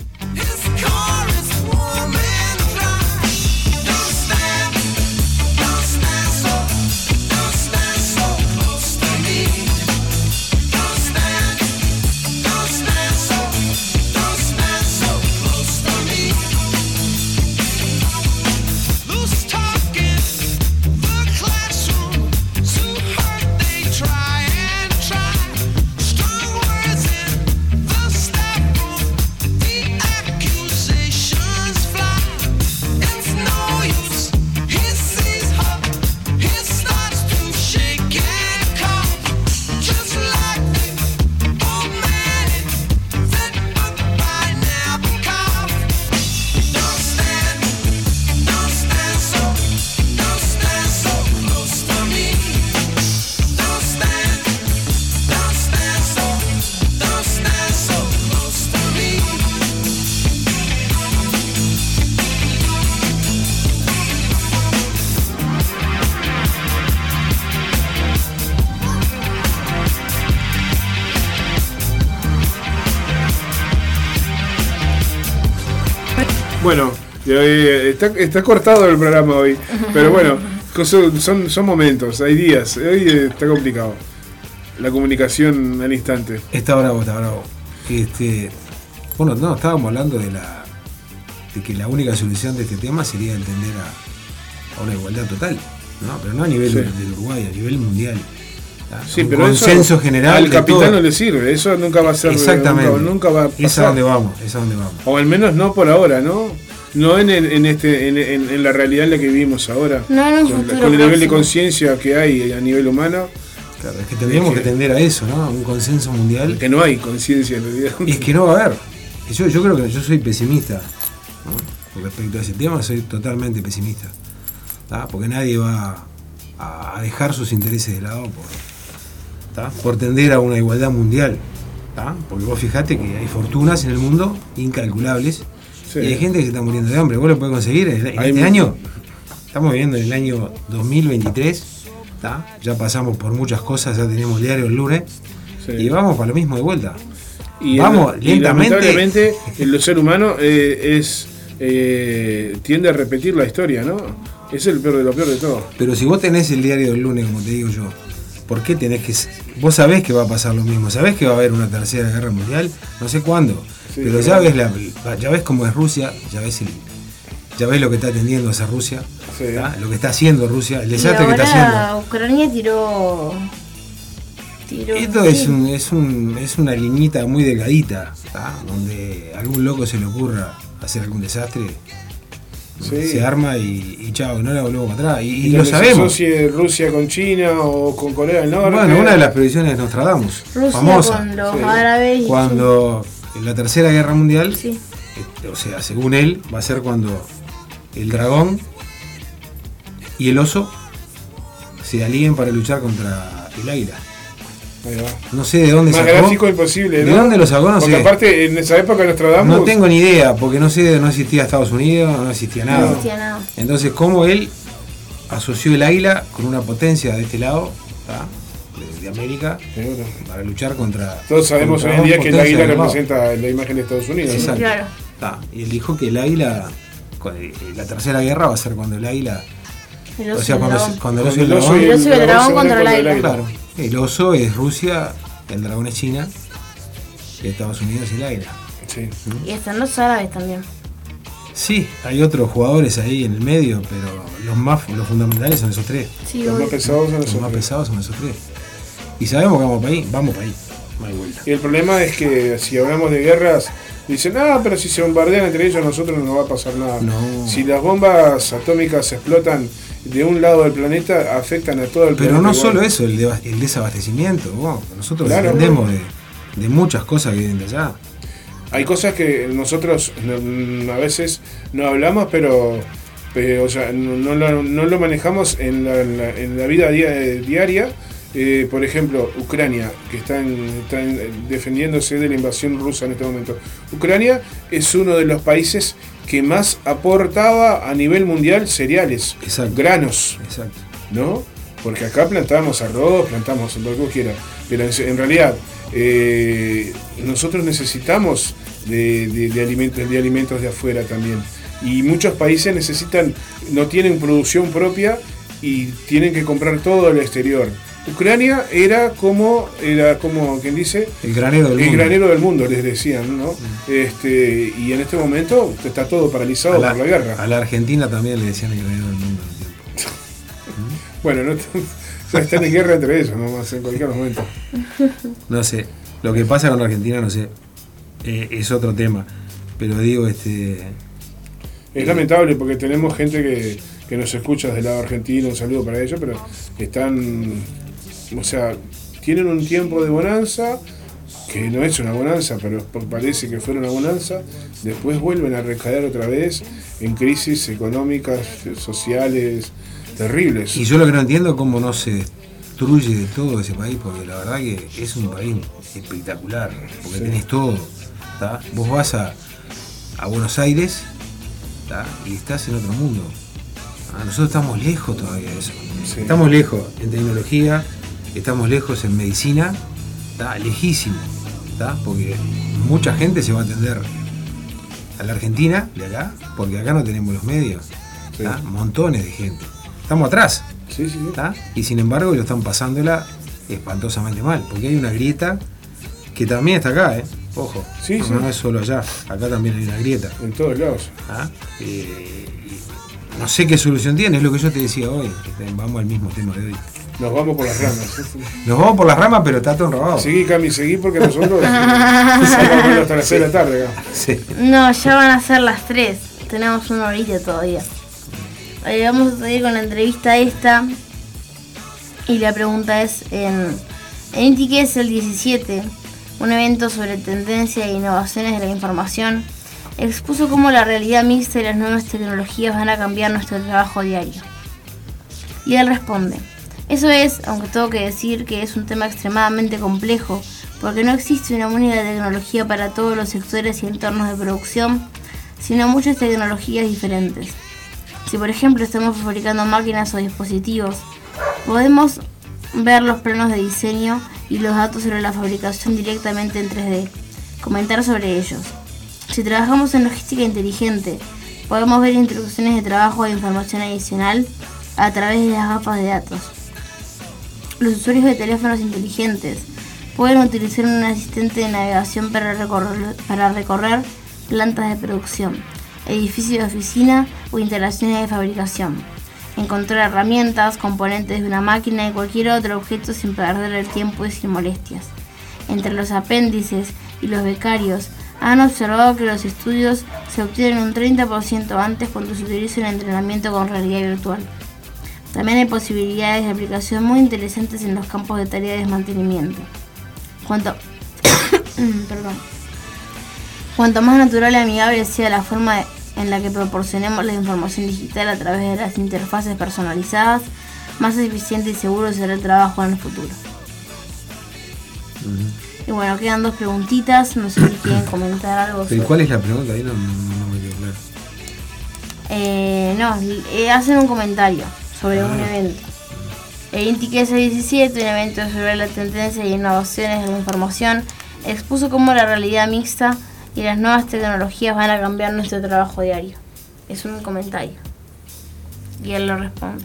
está, está cortado el programa hoy, (laughs) pero bueno, son, son, son momentos, hay días, hoy está complicado. La comunicación al instante. Está bravo, está bravo. Este, bueno, no, estábamos hablando de la de que la única solución de este tema sería entender a, a una igualdad total, ¿no? Pero no a nivel Sí. del Uruguay, a nivel mundial. Sí, Un pero consenso eso general. al capitán todo. no le sirve, eso nunca va a ser Exactamente. Nunca, nunca va a Es a pasar. donde vamos, es a donde vamos. O al menos no por ahora, ¿no? No en, el- en este, en, en- en la realidad en la que vivimos ahora. No en un con, futuro con el nivel de conciencia que hay a nivel humano, Claro, es que tendríamos Es que que- tender a eso, ¿no? A Un consenso mundial. que no hay conciencia en realidad. Y (laughs) es que no va a haber. Yo, yo creo que yo soy pesimista. ¿no? Con respecto a ese tema, soy totalmente pesimista. ¿tá? Porque nadie va a dejar sus intereses de lado por, ¿tá? por tender a una igualdad mundial. ¿tá? Porque vos fijate que hay fortunas en el mundo incalculables Sí. y hay gente que se está muriendo de hambre. Vos lo podés conseguir en, Hay este año. Estamos viviendo en el año 2023. ¿tá? Ya pasamos por muchas cosas, ya tenemos diario el lunes. Sí. Y vamos para lo mismo de vuelta. Y, Vamos, y lentamente. lamentablemente el ser humano eh, es eh, tiende a repetir la historia, ¿no? Es el peor de lo peor de todo. Pero si vos tenés el diario del lunes, como te digo yo, ¿por qué tenés que.? Vos sabés que va a pasar lo mismo, sabés que va a haber una tercera guerra mundial, no sé cuándo. Sí, pero ya ves, la, ya ves cómo es Rusia, ya ves, el, ya ves lo que está atendiendo a hacer Rusia, lo que está haciendo Rusia, el Y desastre que está haciendo. Ucrania tiró. tiró Esto sí. es, un, es, un, es una liñita muy delgadita, ¿tá? donde a algún loco se le ocurra hacer algún desastre, Sí. se arma y, y chao, no la volvemos para atrás. Y, y Donde lo se sabemos. asocie Rusia con China o con Corea del Norte. Bueno, una de las previsiones de Nostradamus, Rusia famosa. con los Sí. árabes. y- Cuando en la tercera guerra mundial, Sí. eh, o sea, según él, va a ser cuando el dragón y el oso se alíen para luchar contra el águila. No sé de dónde Más sacó. gráfico imposible, ¿no? ¿De dónde lo sacó? No Porque sé. aparte en esa época Nostradamus No tengo ni idea, porque no sé, no existía Estados Unidos, no existía No nada. existía nada. Entonces, ¿cómo él asoció el águila con una potencia de este lado, ¿tá? De, de América, para luchar contra. Todos sabemos hoy en día que el águila representa la imagen de Estados Unidos. ¿no? Exacto. Claro. Tá, Y él dijo que el águila, eh, la tercera guerra va a ser cuando el águila El O oso y sea, el cuando, el Cuando oso y el el oso dragón- El y el dragón contra el aire. Claro, el oso es Rusia, el dragón es China, y Estados Unidos es el aire. Sí. Y están los árabes también. Sí, hay otros jugadores ahí en el medio, pero los más los fundamentales son esos tres. Sí, Los más pesados son Los esos más pesados son esos tres. Y sabemos que vamos para ahí, vamos para ahí. No hay vuelta. Y el problema es que si hablamos de guerras, dicen, ah, pero si se bombardean entre ellos, a nosotros no nos va a pasar nada. No. Si las bombas atómicas explotan de un lado del planeta, afectan a todo el Pero planeta. no igual. solo eso, el, deba- el desabastecimiento. vos, nosotros Claro. dependemos de, de muchas cosas que vienen de allá. Hay cosas que nosotros no- a veces no hablamos, pero, pero, o sea, no, no lo, no lo manejamos en la, en la- en la vida dia- diaria. Eh, por ejemplo, Ucrania, que está, en- está en- defendiéndose de la invasión rusa en este momento. Ucrania es uno de los países que más aportaba a nivel mundial cereales, Exacto. granos. Exacto. ¿no? Porque acá plantamos arroz, plantamos lo que vos quieras, pero en, en realidad eh, nosotros necesitamos de, de- de alimentos, de alimentos de afuera también. Y muchos países necesitan, no tienen producción propia y tienen que comprar todo del exterior. Ucrania era como, era como quien dice, El granero del el mundo. granero del mundo, les decían, ¿no? Este, y en este momento está todo paralizado la, por la guerra. a la Argentina también le decían el granero del mundo. un tiempo. (laughs) Bueno, no, (laughs) ya están en guerra entre ellos, nomás en cualquier momento. (laughs) No sé, lo que pasa con Argentina, no sé, eh, es otro tema. Pero digo, este, Es lamentable porque tenemos gente que, que nos escucha desde el lado argentino, un saludo para ellos, pero están, o sea, tienen un tiempo de bonanza, que no es una bonanza, pero parece que fuera una bonanza, después vuelven a recaer otra vez en crisis económicas, sociales, terribles. Y yo lo que no entiendo es cómo no se destruye de todo ese país, porque la verdad que es un país espectacular, porque Sí. tenés todo. ¿tá? Vos vas a, a Buenos Aires ¿tá? y estás en otro mundo. Ah, Nosotros estamos lejos todavía de eso. Sí. Estamos lejos en tecnología, estamos lejos en medicina, ¿tá? lejísimo, ¿tá? porque mucha gente se va a atender a la Argentina de acá, porque acá no tenemos los medios. Sí. Montones de gente. Estamos atrás. Sí, sí. Y sin embargo lo están pasándola espantosamente mal, porque hay una grieta que también está acá, ¿eh? Ojo, Sí, no, sí. no es solo allá, acá también hay una grieta. En todos lados. ¿ah? Eh, no sé qué solución tiene, es lo que yo te decía hoy. Vamos al mismo tema de hoy. Nos vamos por las ramas. Nos vamos por las ramas, pero está todo enrobado. Seguí, Cami, seguí porque nosotros (laughs) vamos hasta las 6 de la tarde acá. Sí. No, ya van a ser las 3. Tenemos una horita todavía. Eh, vamos a seguir con la entrevista esta. Y la pregunta es, en, en INTIC es el 17, un evento sobre tendencia e innovaciones de la información, expuso cómo la realidad mixta y las nuevas tecnologías van a cambiar nuestro trabajo diario. Y él responde, eso es, aunque tengo que decir que es un tema extremadamente complejo, porque no existe una única tecnología para todos los sectores y entornos de producción, sino muchas tecnologías diferentes. Si por ejemplo estamos fabricando máquinas o dispositivos, podemos ver los planos de diseño y los datos sobre la fabricación directamente en 3D, comentar sobre ellos. Si trabajamos en logística inteligente, podemos ver instrucciones de trabajo e información adicional a través de las gafas de datos. Los usuarios de teléfonos inteligentes pueden utilizar un asistente de navegación para recorrer, plantas de producción, edificios de oficina o instalaciones de fabricación. Encontrar herramientas, componentes de una máquina y cualquier otro objeto sin perder el tiempo y sin molestias. Entre los apéndices y los becarios han observado que los estudios se obtienen un 30% antes cuando se utiliza un entrenamiento con realidad virtual. También hay posibilidades de aplicación muy interesantes en los campos de tareas de mantenimiento. Cuanto, (coughs) perdón. Cuanto más natural y amigable sea la forma en la que proporcionemos la información digital a través de las interfaces personalizadas, más eficiente y seguro será el trabajo en el futuro. Y bueno, quedan dos preguntitas, no sé si (coughs) quieren comentar algo. Pero sobre- ¿cuál es la pregunta? Ahí no, no- no me quedó claro. Eh, no, eh, hacen un comentario sobre un Ah. evento. El INTIC 17, un evento sobre la tendencia y innovaciones de la información, expuso cómo la realidad mixta y las nuevas tecnologías van a cambiar nuestro trabajo diario. Es un comentario. Y él lo responde.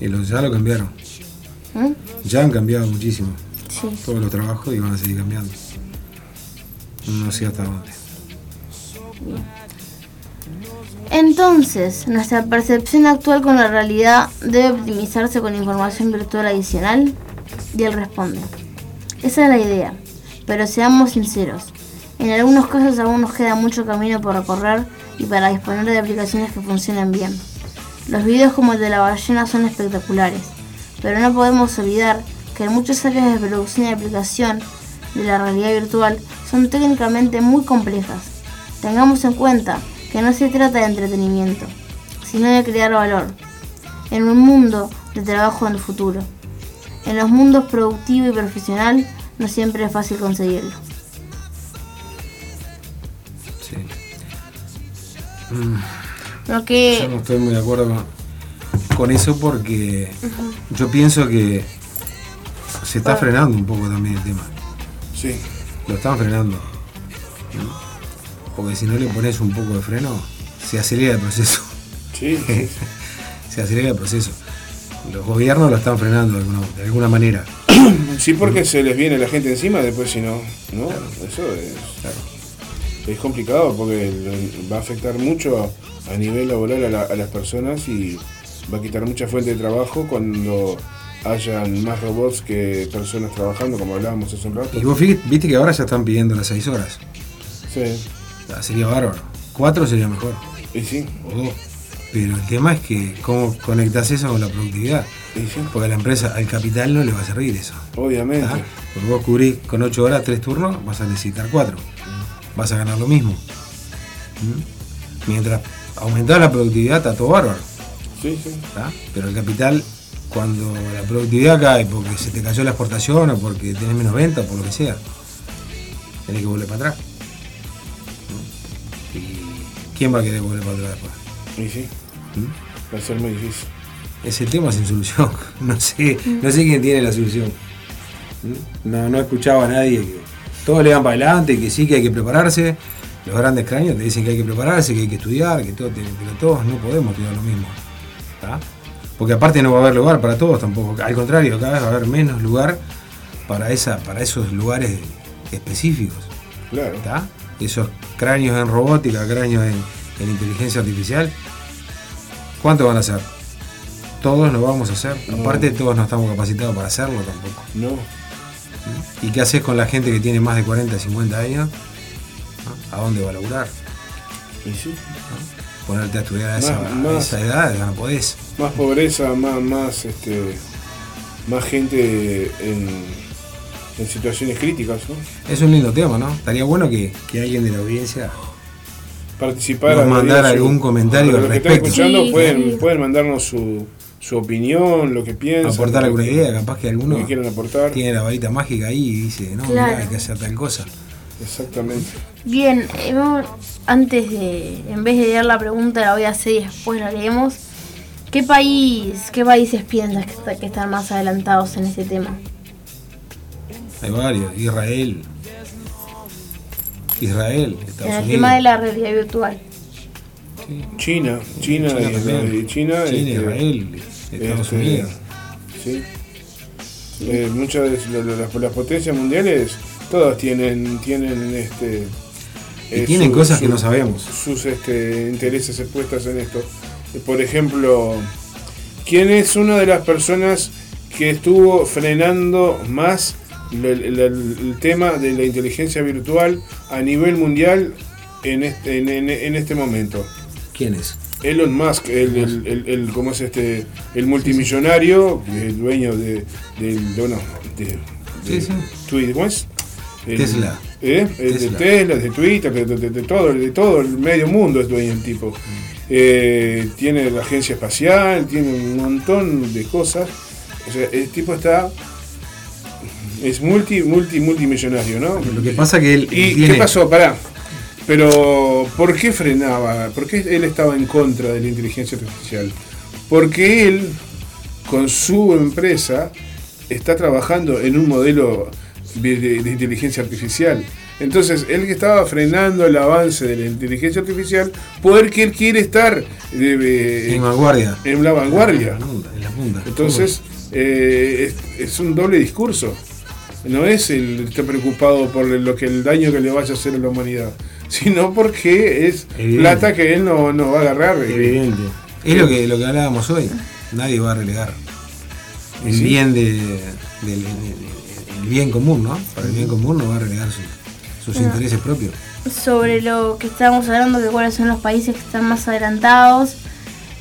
Y lo- ya lo cambiaron. ¿Mm? Ya han cambiado muchísimo. Sí. Todos los trabajos y van a seguir cambiando. No sé hasta dónde. Entonces, nuestra percepción actual con la realidad debe optimizarse con información virtual adicional. Y él responde, esa es la idea, pero seamos sinceros, en algunos casos aún nos queda mucho camino por recorrer y para disponer de aplicaciones que funcionen bien. Los videos como el de la ballena son espectaculares, pero no podemos olvidar que en muchas áreas de producción y aplicación de la realidad virtual son técnicamente muy complejas. Tengamos en cuenta que no se trata de entretenimiento, sino de crear valor en un mundo de trabajo en el futuro. En los mundos productivo y profesional no siempre es fácil conseguirlo. Sí. Lo Yo no estoy muy de acuerdo con, con eso porque yo pienso que se está frenando un poco también el tema. Sí. Lo están frenando. ¿no? Porque si no le pones un poco de freno, se acelera el proceso. Sí, sí, (laughs) se acelera el proceso. Los gobiernos lo están frenando de alguna, de alguna manera. (clears throat) Sí, porque se les viene la gente encima después si no, ¿no? Eso es, es complicado porque va a afectar mucho a, nivel laboral a, la- a las personas y va a quitar mucha fuente de trabajo cuando hayan más robots que personas trabajando, como hablábamos hace un rato. Y vos viste que ahora ya están pidiendo las 6 horas. Sí, Ah, Sería bárbaro. 4 sería mejor. y sí, O 2. Pero el tema es que cómo conectas eso con la productividad. y sí, Porque a la empresa, al capital no le va a servir eso. obviamente. ¿tá? Porque vos cubrís con 8 horas 3 turnos, vas a necesitar 4. Vas a ganar lo mismo. ¿Mm? Mientras aumentás la productividad, está todo bárbaro. Sí, sí. Pero el capital, cuando la productividad cae porque se te cayó la exportación o porque tenés menos venta por lo que sea, tenés que volver para atrás. ¿No? ¿Y quién va a querer volver para atrás después? Y sí, ¿Mm? va a ser muy difícil. Ese tema sin solución. (laughs) No sé, no sé quién tiene la solución. ¿Mm? No, no he escuchado a nadie que todos le van para adelante, que sí que hay que prepararse. Los grandes cráneos te dicen que hay que prepararse, que hay que estudiar, que todo tiene- pero todos no podemos estudiar lo mismo. ¿tá? Porque aparte no va a haber lugar para todos tampoco. Al contrario, cada vez va a haber menos lugar para esa, para esos lugares específicos. Claro. ¿tá? Esos cráneos en robótica, cráneos en, en inteligencia artificial, ¿cuántos van a ser? Todos lo vamos a hacer. No. Aparte, todos no estamos capacitados para hacerlo tampoco. No, ¿Y qué haces con la gente que tiene más de 40, 50 años? ¿A dónde va a laburar? y sí. Ponerte a estudiar a esa, Más- a más. esa edad, ya no podés. Más pobreza, más, más, este, más gente en, en situaciones críticas, ¿no? Es un lindo tema, ¿no? Estaría bueno que, que alguien de la audiencia participar. Nos a mandar su- algún comentario Los al que están respecto. escuchando Sí, pueden, sí. pueden mandarnos su, su opinión, lo que piensan. aportar alguna que- idea, capaz que alguno que quieran aportar. tiene la varita mágica ahí y dice, no, Claro. mirá, hay que hacer tal cosa. Exactamente. Bien, eh, antes de, en vez de leer la pregunta, la voy a hacer y después la leemos. ¿Qué país, qué países piensas que están más adelantados en este tema? Hay varios, Israel. Israel, En Estados el Unidos. tema de la realidad virtual. China, China, China y China, China, este, Israel, Estados este, Unidos. Sí. Eh, muchas de las, las potencias mundiales, todas tienen, tienen este. Y eh, tienen su- cosas que no sabemos. sus este, intereses expuestas en esto. Eh, Por ejemplo, ¿quién es una de las personas que estuvo frenando más el, el- el- el tema de la inteligencia virtual a nivel mundial en este, en, en- en este momento? ¿Quién es? Elon Musk, el, el, ¿cómo es este? El multimillonario, el dueño de, del, de, bueno, de, de Sí, sí. Twitter, ¿cómo es? El- Tesla. ¿eh? El de Tesla. Tesla, de Twitter, de, de- de todo, de todo el medio mundo es dueño el tipo. Eh, tiene la agencia espacial, tiene un montón de cosas. O sea, el tipo está. Es multi, multi, multimillonario, ¿no? Lo que pasa que él ¿Y tiene- qué pasó? Pará. Pero, ¿por qué frenaba? ¿Por qué él estaba en contra de la inteligencia artificial? Porque él, con su empresa, está trabajando en un modelo de, inteligencia artificial. Entonces, él que estaba frenando el avance de la inteligencia artificial, poder que él quiere estar eh, En vanguardia. en la vanguardia. En la punta, en la punta. Entonces, eh, es, es un doble discurso. No es el estar preocupado por lo que el daño que le vaya a hacer a la humanidad, sino porque es Evidente. plata que él no, no va a agarrar. Evidente. Es lo que, lo que hablábamos hoy. Nadie va a relegar el Sí. bien de, del el bien común, ¿no? Para el bien común no va a relegar su- sus No. intereses propios. sobre lo que estábamos hablando, que cuáles son los países que están más adelantados.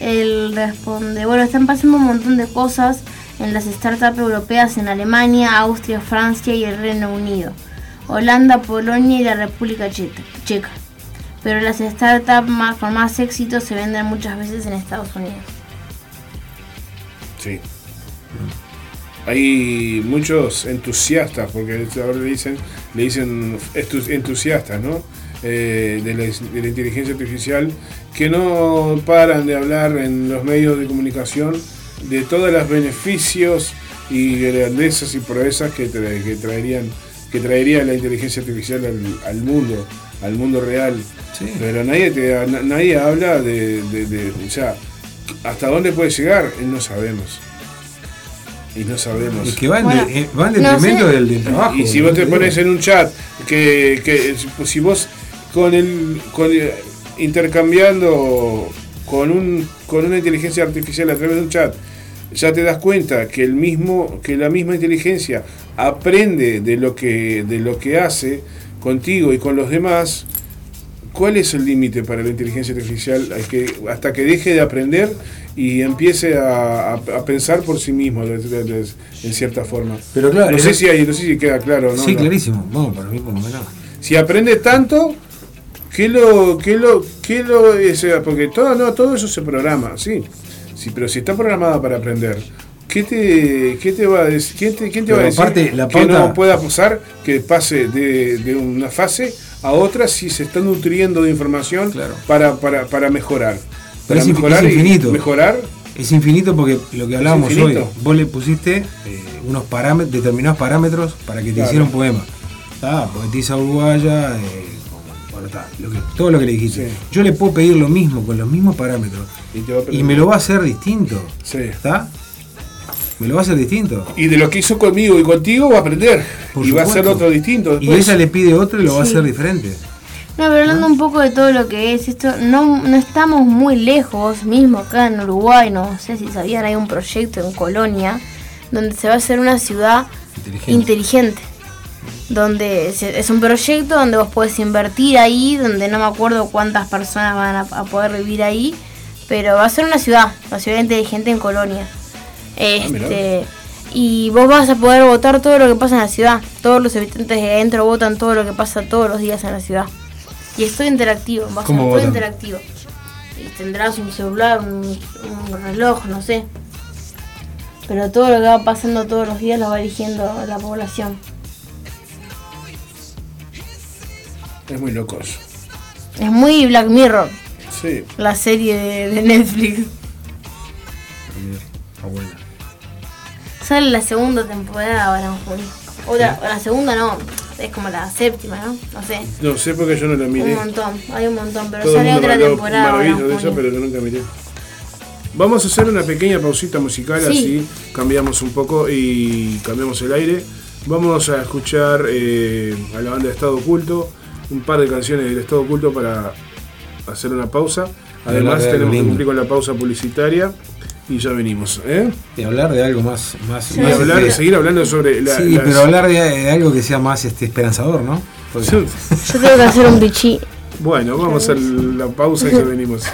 Él responde, bueno, están pasando un montón de cosas en las startups europeas en Alemania, Austria, Francia y el Reino Unido, Holanda, Polonia y la República Checa. Pero las startups más, con más éxito se venden muchas veces en Estados Unidos. Sí. Hay muchos entusiastas, porque ahora le dicen, le dicen entusiastas, ¿no? Eh, de la inteligencia artificial, que no paran de hablar en los medios de comunicación de todos los beneficios y grandezas y proezas que, tra- que traerían que traería la inteligencia artificial al, al mundo, al mundo real. Sí. Pero nadie te, na- nadie habla de, de- de- o sea, hasta dónde puede llegar, no sabemos. Y no sabemos. Es que va en, Bueno, de- eh, va en no detrimento sé. del, del trabajo. Y si vos te pones en un chat que, que si vos con el con el- intercambiando con un con una inteligencia artificial a través de un chat ya te das cuenta que el mismo que la misma inteligencia aprende de lo que de lo que hace contigo y con los demás ¿Cuál es el límite para la inteligencia artificial que, hasta que deje de aprender y empiece a, a- a pensar por sí mismo de- de- de- en cierta forma? Pero claro, no sé si hay, no sé si queda claro, ¿no? Sí, clarísimo. Para mí por lo menos. Si aprende tanto, ¿qué lo, qué lo, qué lo, o sea, porque todo, no, todo eso se programa, sí, sí, pero si está programada para aprender, ¿qué te, qué te va a decir, quién te, quién te va a decir aparte, la que pauta- no pueda pasar, que pase de, de una fase a otra si se está nutriendo de información Claro. para, para, para mejorar? Para es mejorar es y infinito. mejorar, Es infinito porque lo que hablábamos hoy, vos le pusiste eh, unos parámetros, determinados parámetros para que te Claro. hiciera un poema. Está, poetisa uruguaya, eh, bueno, está, lo que- todo lo que le dijiste. Sí. Yo le puedo pedir lo mismo, con los mismos parámetros. y, te va a Y me lo va a hacer distinto. Sí. ¿Está? Me lo va a hacer distinto. Y de lo que hizo conmigo y contigo va a aprender. Por y va a ser otro distinto. Y ella le pide otro y lo va a hacer diferente. No, pero hablando un poco de todo lo que es esto, no, no estamos muy lejos, mismo acá en Uruguay, no sé si sabían, hay un proyecto en Colonia donde se va a hacer una ciudad Inteligente. inteligente. Donde es un proyecto donde vos podés invertir ahí, donde no me acuerdo cuántas personas van a, a poder vivir ahí, pero va a ser una ciudad, una ciudad inteligente en Colonia. Este, y vos vas a poder votar todo lo que pasa en la ciudad. Todos los habitantes de adentro votan todo lo que pasa todos los días en la ciudad. Y es todo interactivo, va a ser ¿Cómo todo interactivo. Y tendrás un celular, un, un reloj, no sé. Pero todo lo que va pasando todos los días lo va eligiendo la población. Es muy loco eso. Es muy Black Mirror, Sí. la serie de, de Netflix. Está buena. Sale la segunda temporada ahora en junio. Otra, la segunda no, es como la séptima, ¿no? No sé. No sé porque yo no la miré. Un montón, hay un montón, pero Todo sale otra temporada maravillas de eso, pero yo nunca miré. Vamos a hacer una pequeña pausita musical, Sí. así cambiamos un poco y cambiamos el aire. Vamos a escuchar eh, a la banda de Estado Oculto, un par de canciones del Estado Oculto para hacer una pausa. Además tenemos que cumplir con la pausa publicitaria y ya venimos. ¿eh? Y hablar de algo más. más, Sí. Más, hablar, este, seguir hablando sobre la, sí, las- pero hablar de, de algo que sea más este, esperanzador, ¿no? Porque- Yo tengo que hacer un bichi. Bueno, vamos a la pausa y ya venimos. (laughs)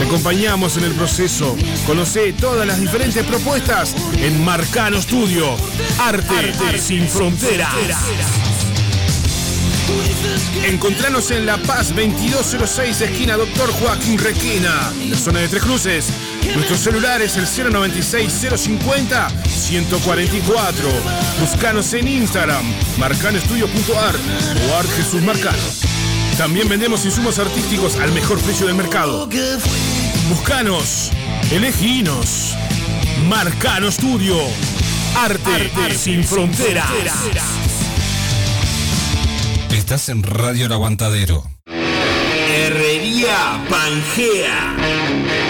Te acompañamos en el proceso. Conoce todas las diferentes propuestas en Marcano Studio. Arte, sin fronteras. Encontranos en La Paz 2206, esquina Doctor Joaquín Requina, en la zona de Tres Cruces. Nuestro celular es el 096-050-144. Buscanos en Instagram, marcanoestudio.art o Art Jesús Marcano. También vendemos insumos artísticos al mejor precio del mercado. Buscanos, eleginos. Marcano Studio. Arte, sin fronteras. Estás en Radio El Aguantadero. Herrería Pangea.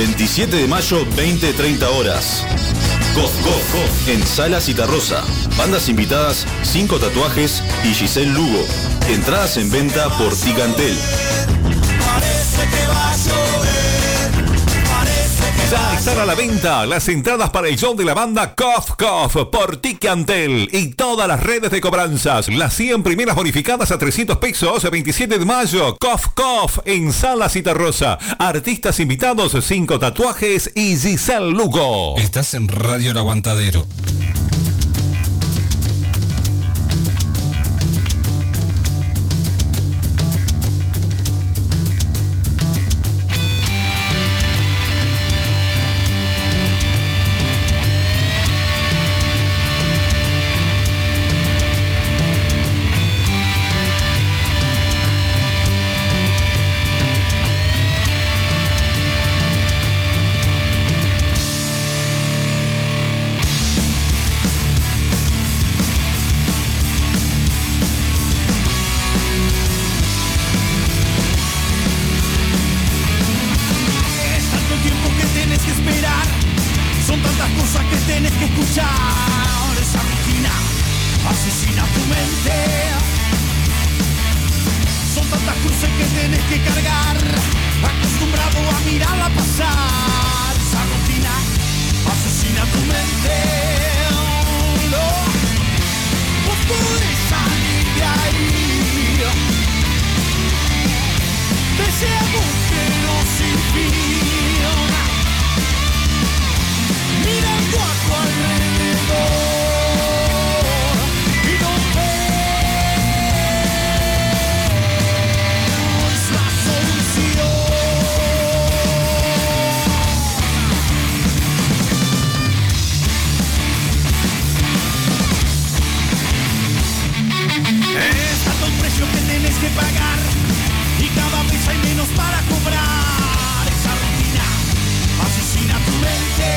27 de mayo, 20-30 horas. Cof, Cof, Cof, en Sala Citarrosa. Bandas invitadas, 5 tatuajes y Giselle Lugo. Entradas en venta por Ticantel. Ya están a la venta las entradas para el show de la banda Cough Cough por Ticantel y todas las redes de cobranzas. Las 100 primeras bonificadas a 300 pesos, 27 de mayo. Cough Cough en Sala Citarrosa. Artistas invitados, 5 tatuajes y Giselle Lugo. Estás en Radio El Aguantadero. Asesina tu mente. Son tantas cruces que tienes que cargar. Acostumbrado a mirarla pasar. Esa rutina asesina tu mente. No. Y cada vez hay menos para cobrar. Esa rutina asesina tu mente.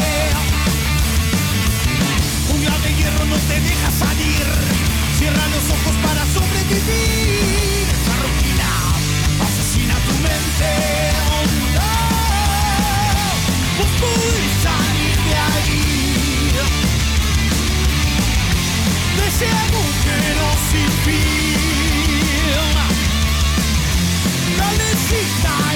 Un grave hierro no te deja salir. Cierra los ojos para sobrevivir. Sin fin.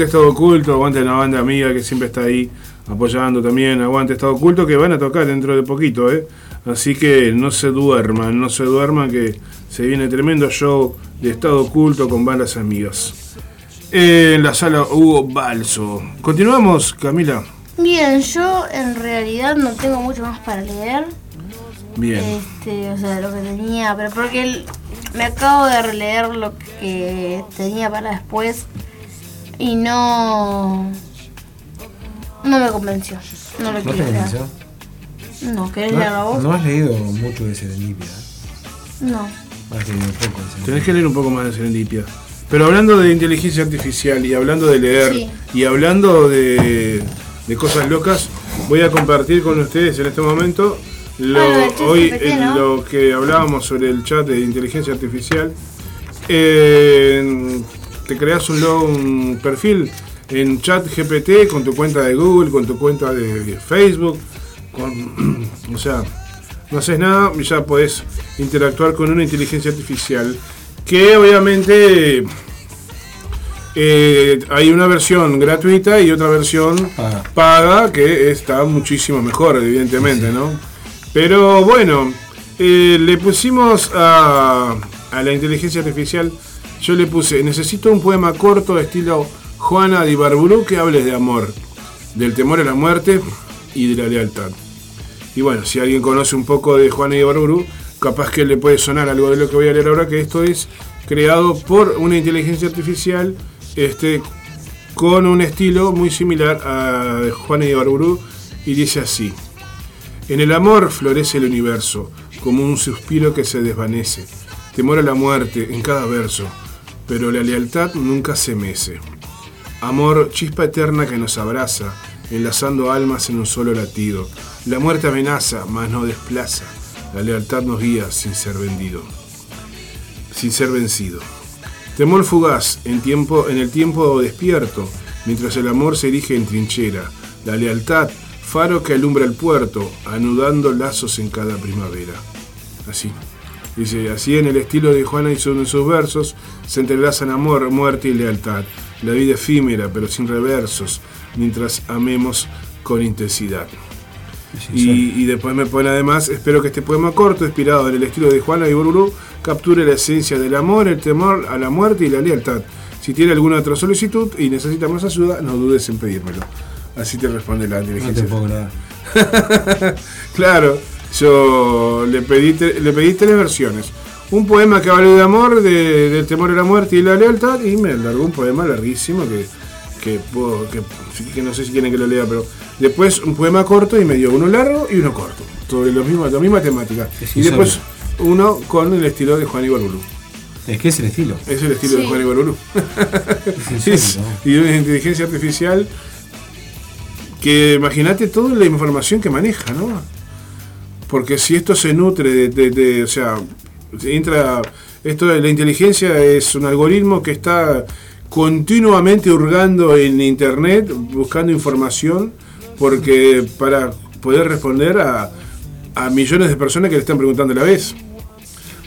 Aguante Estado Oculto, aguante la banda amiga que siempre está ahí apoyando también, aguante Estado Oculto que van a tocar dentro de poquito, ¿eh? Así que no se duerman, no se duerman que se viene tremendo show de Estado Oculto con bandas amigas. En la sala Hugo Balso. Continuamos, Camila. Bien, yo en realidad no tengo mucho más para leer. Bien. Este, o sea, lo que tenía, pero porque el- me acabo de releer lo que tenía para después y no no me convenció. No lo ¿No te quiero leer. convenció? No, ¿querés leerlo No, vos? no has leído mucho de Serendipia. No. Has leído poco de Serendipia. Tenés que leer un poco más de Serendipia. Pero hablando de inteligencia artificial y hablando de leer Sí. y hablando de, de cosas locas, voy a compartir con ustedes en este momento lo, Ah, hoy GPT, en ¿no? lo que hablábamos sobre el chat de inteligencia artificial. Eh, te creas un, perfil en chat GPT con tu cuenta de Google, con tu cuenta de Facebook, con, (clears throat) o sea, no haces nada y ya podés interactuar con una inteligencia artificial que obviamente eh, hay una versión gratuita y otra versión Paga. paga que está muchísimo mejor, evidentemente, ¿no? Pero bueno, eh, le pusimos a, a la inteligencia artificial, yo le puse, necesito un poema corto estilo Juana de Ibarburu que hable de amor, del temor a la muerte y de la lealtad. Y bueno, si alguien conoce un poco de Juana de Ibarburu, capaz que le puede sonar algo de lo que voy a leer ahora, que esto es creado por una inteligencia artificial este, con un estilo muy similar a de Juana de y dice así. En el amor florece el universo, como un suspiro que se desvanece. Temor a la muerte en cada verso, pero la lealtad nunca se mece. Amor, chispa eterna que nos abraza, enlazando almas en un solo latido. La muerte amenaza, mas no desplaza. La lealtad nos guía sin ser vendido. Sin ser vencido. Temor fugaz en, tiempo, en el tiempo despierto, mientras el amor se erige en trinchera. La lealtad, faro que alumbra el puerto, anudando lazos en cada primavera. Así. Dice, así en el estilo de Juana y su- en sus versos se entrelazan amor, muerte y lealtad. La vida efímera, pero sin reversos, mientras amemos con intensidad. Y, y después me pone además, espero que este poema corto, inspirado en el estilo de Juana y Bururu, capture la esencia del amor, el temor a la muerte y la lealtad. Si tiene alguna otra solicitud y necesita más ayuda, no dudes en pedírmelo. Así te responde la No te inteligencia. puedo (laughs) claro, yo le pedí, te- le pedí tres versiones. Un poema que hable de amor, de- del temor a la muerte y la lealtad, y me largó un poema larguísimo que, que, puedo- que, que no sé si quieren que lo lea, pero después un poema corto y me dio uno largo y uno corto, sobre lo mismo, la misma temática. Es Y después uno con el estilo de Juan Ibarburú. Es que es el estilo. Es el estilo de. Juan Es- (laughs) ¿no? y una inteligencia artificial que imagínate toda la información que maneja, ¿no? Porque si esto se nutre de, de- de- o sea, entra, esto de la inteligencia es un algoritmo que está continuamente hurgando en internet, buscando información, porque para poder responder a, a millones de personas que le están preguntando a la vez.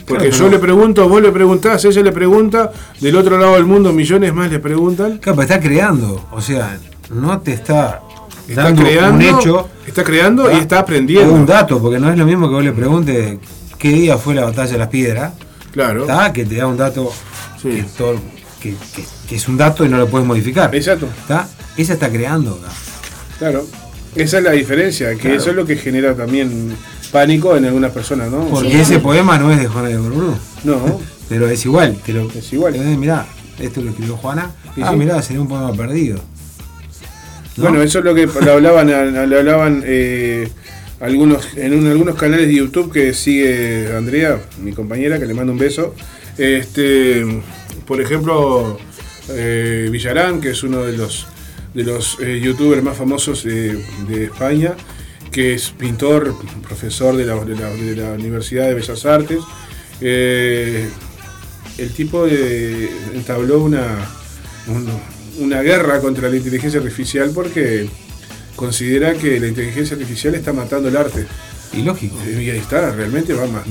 Porque Claro, yo le pregunto, vos le preguntás, ella le pregunta, del otro lado del mundo millones más le preguntan. Claro, pero está creando. O sea, no te está, Está dando creando, un hecho. está creando y ¿ah? está o aprendiendo. un dato, porque no es lo mismo que vos le preguntes qué día fue la batalla de las piedras. Claro. ¿tá? Que te da un dato Sí. que, todo- que- que- que es un dato y no lo puedes modificar. Exacto. ¿tá? Esa está creando. acá. Claro. Esa es la diferencia, que Claro. eso es lo que genera también pánico en algunas personas, ¿no? Porque Sí. ese poema no es de Juana de Borburu. No, Pero es igual. Te lo, Es igual. te lo- mirá, esto lo escribió Juana. Sí, ah, sí. mirá, sería un poema perdido. ¿No? Bueno, eso es lo que le hablaban, le hablaban eh, algunos, en un- algunos canales de YouTube que sigue Andrea, mi compañera, que le mando un beso. Este, por ejemplo, eh, Villarán, que es uno de los de los eh, youtubers más famosos de, España, que es pintor, profesor de la, de la- Universidad de Bellas Artes. Eh, el tipo entabló una, un- una guerra contra la inteligencia artificial porque considera que la inteligencia artificial está matando el arte. Y lógico. Y ahí está, realmente va más,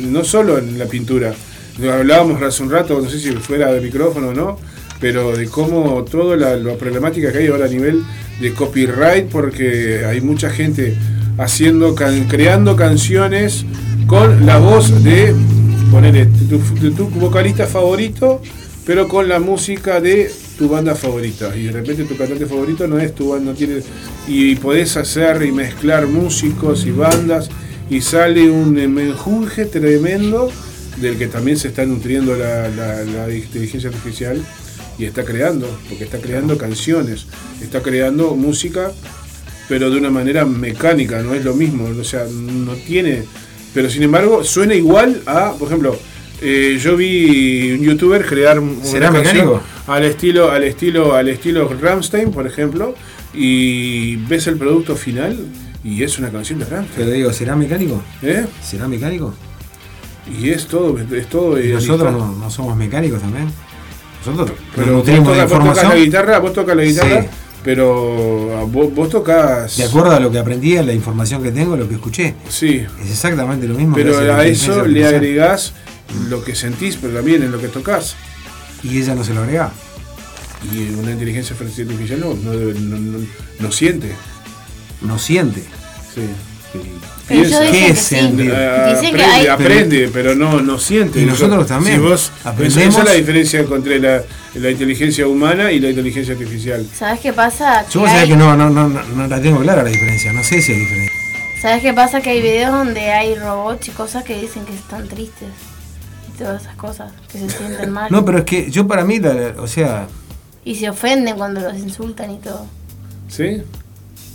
no solo en la pintura. Hablábamos hace un rato, no sé si fuera de micrófono o no, pero de cómo toda la, la problemática que hay ahora a nivel de copyright, porque hay mucha gente haciendo, can- creando canciones con la voz de, ponele, tu, de tu vocalista favorito, pero con la música de tu banda favorita. Y de repente tu cantante favorito no es tu banda, no tiene. Y podés hacer y mezclar músicos y bandas y sale un menjunje tremendo del que también se está nutriendo la, la- la inteligencia artificial y está creando, porque está creando canciones, está creando música, pero de una manera mecánica, no es lo mismo, o sea, no tiene, pero sin embargo suena igual a, por ejemplo, eh, yo vi un youtuber crear una ¿Será mecánico? al estilo, al estilo, al estilo Ramstein, por ejemplo, y ves el producto final y es una canción de Ramstein. Pero digo, ¿será mecánico? ¿Eh? ¿Será mecánico? Y es todo, es todo. ¿Y nosotros no, no somos mecánicos también? Nosotros Pero nos nutrimos de tocas, vos tocas la información guitarra, vos tocas la guitarra, Sí. pero ah, vos, vos tocas. de acuerdo a lo que aprendí, a la información que tengo, lo que escuché. Sí. Es exactamente lo mismo. Pero a eso le agregás lo que sentís, pero también en lo que tocas. Y ella no se lo agrega. Y una inteligencia artificial no, no, debe- no- no- no siente. No siente. Sí. Pero dicen ¿Qué es sí. que aprende, hay- aprende, pero no, no siente. Y nosotros Eso- también. Si vos, Aprendemos- Esa es la diferencia entre la, la inteligencia humana y la inteligencia artificial. ¿Sabes qué pasa? Yo vos Que sabés hay- que no, no, no, no, no la tengo clara la diferencia. No sé si hay diferencia. ¿Sabes qué pasa? Que hay videos donde hay robots y cosas que dicen que están tristes. Todas esas cosas, que se sienten mal. No, pero es que yo para mí, la- o sea, Y se ofenden cuando los insultan y todo. ¿Sí?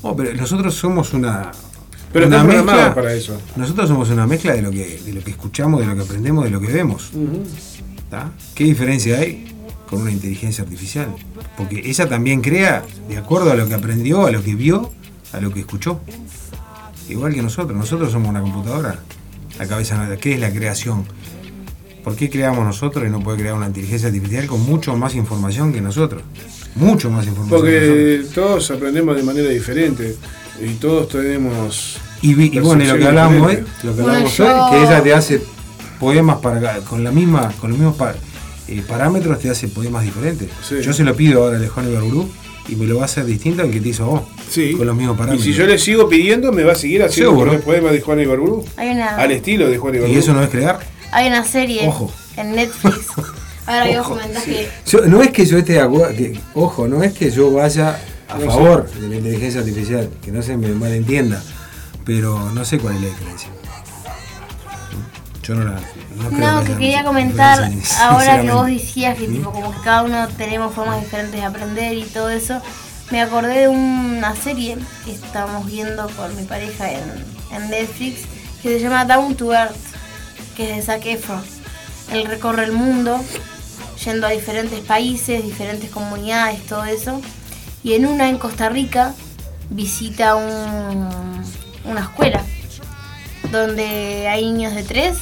no, pero nosotros somos una. Pero una programados para eso. Nosotros somos una mezcla de lo que de lo que escuchamos, de lo que aprendemos, de lo que vemos. ¿Qué diferencia hay con una inteligencia artificial? Porque ella también crea de acuerdo a lo que aprendió, a lo que vio, a lo que escuchó. Igual que nosotros, nosotros somos una computadora. La cabeza, ¿qué es la creación? ¿Por qué creamos nosotros y no puede crear una inteligencia artificial con mucho más información que nosotros? Mucho más información. Porque todos aprendemos de manera diferente y todos tenemos. Y, vi- y bueno, y lo que hablamos hoy, lo que hablamos hoy, que ella te hace poemas para con la misma, con los mismos eh, parámetros te hace poemas diferentes. Sí. Yo se lo pido ahora a Juan Ibarburú y me lo va a hacer distinto al que te hizo vos. Sí. Con los mismos Y parámetros. si yo le sigo pidiendo, me va a seguir haciendo Seguro. el poema de Juan Ibarburu. Hay una, Al estilo de Juan Ibarburu. ¿Y eso no es crear? Hay una serie Ojo. en Netflix. (laughs) Ahora que vos comentás que Yo- no es que yo esté de acuerdo, que, ojo, no es que yo vaya a No favor de la inteligencia artificial, que no se me malentienda, pero no sé cuál es la diferencia. Yo no la. No, creo No, que quería comentar, diferencia, ahora que (laughs) vos decías que tipo como que cada uno tenemos formas diferentes de aprender y todo eso, me acordé de una serie que estábamos viendo con mi pareja en, en Netflix que se llama Down to Earth, que es de Zac Efron. Él recorre el mundo yendo a diferentes países, diferentes comunidades, todo eso. Y en una, en Costa Rica, visita un- una escuela donde hay niños de 3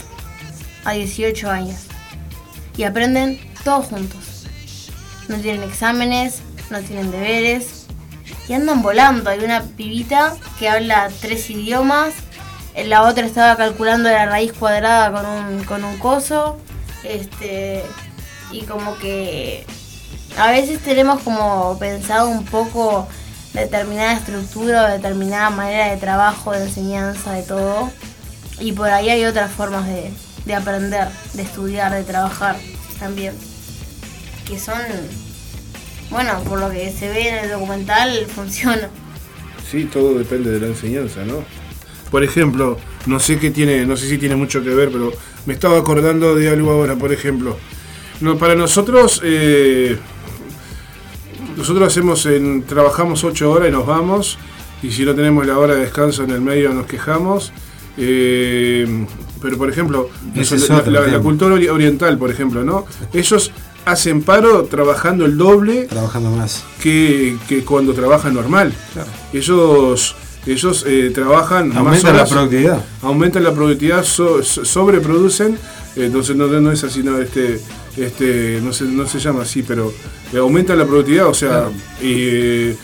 a 18 años y aprenden todos juntos. No tienen exámenes, no tienen deberes y andan volando. Hay una pibita que habla tres idiomas, la otra estaba calculando la raíz cuadrada con un, con un coso, este, y como que a veces tenemos como pensado un poco determinada estructura o determinada manera de trabajo, de enseñanza, de todo. Y por ahí hay otras formas de, de aprender, de estudiar, de trabajar también. Que son, bueno, por lo que se ve en el documental, (laughs) funciona. Sí, todo depende de la enseñanza, ¿no? Por ejemplo, no sé qué tiene, no sé si tiene mucho que ver, pero me estaba acordando de algo ahora, por ejemplo. No, para nosotros, eh, nosotros hacemos en, trabajamos ocho horas y nos vamos, y si no tenemos la hora de descanso en el medio nos quejamos. eh, pero por ejemplo, la- cultura ori- oriental, por ejemplo, ¿no? Ellos hacen paro trabajando el doble Trabajando más. que, que cuando trabajan normal. Ellos, ellos eh, trabajan más Aumenta la horas, productividad. aumentan la productividad, so- so- sobreproducen, eh, entonces no, no es así, no, este, este, no, se, no se llama así, pero eh, aumenta la productividad, o sea, eh,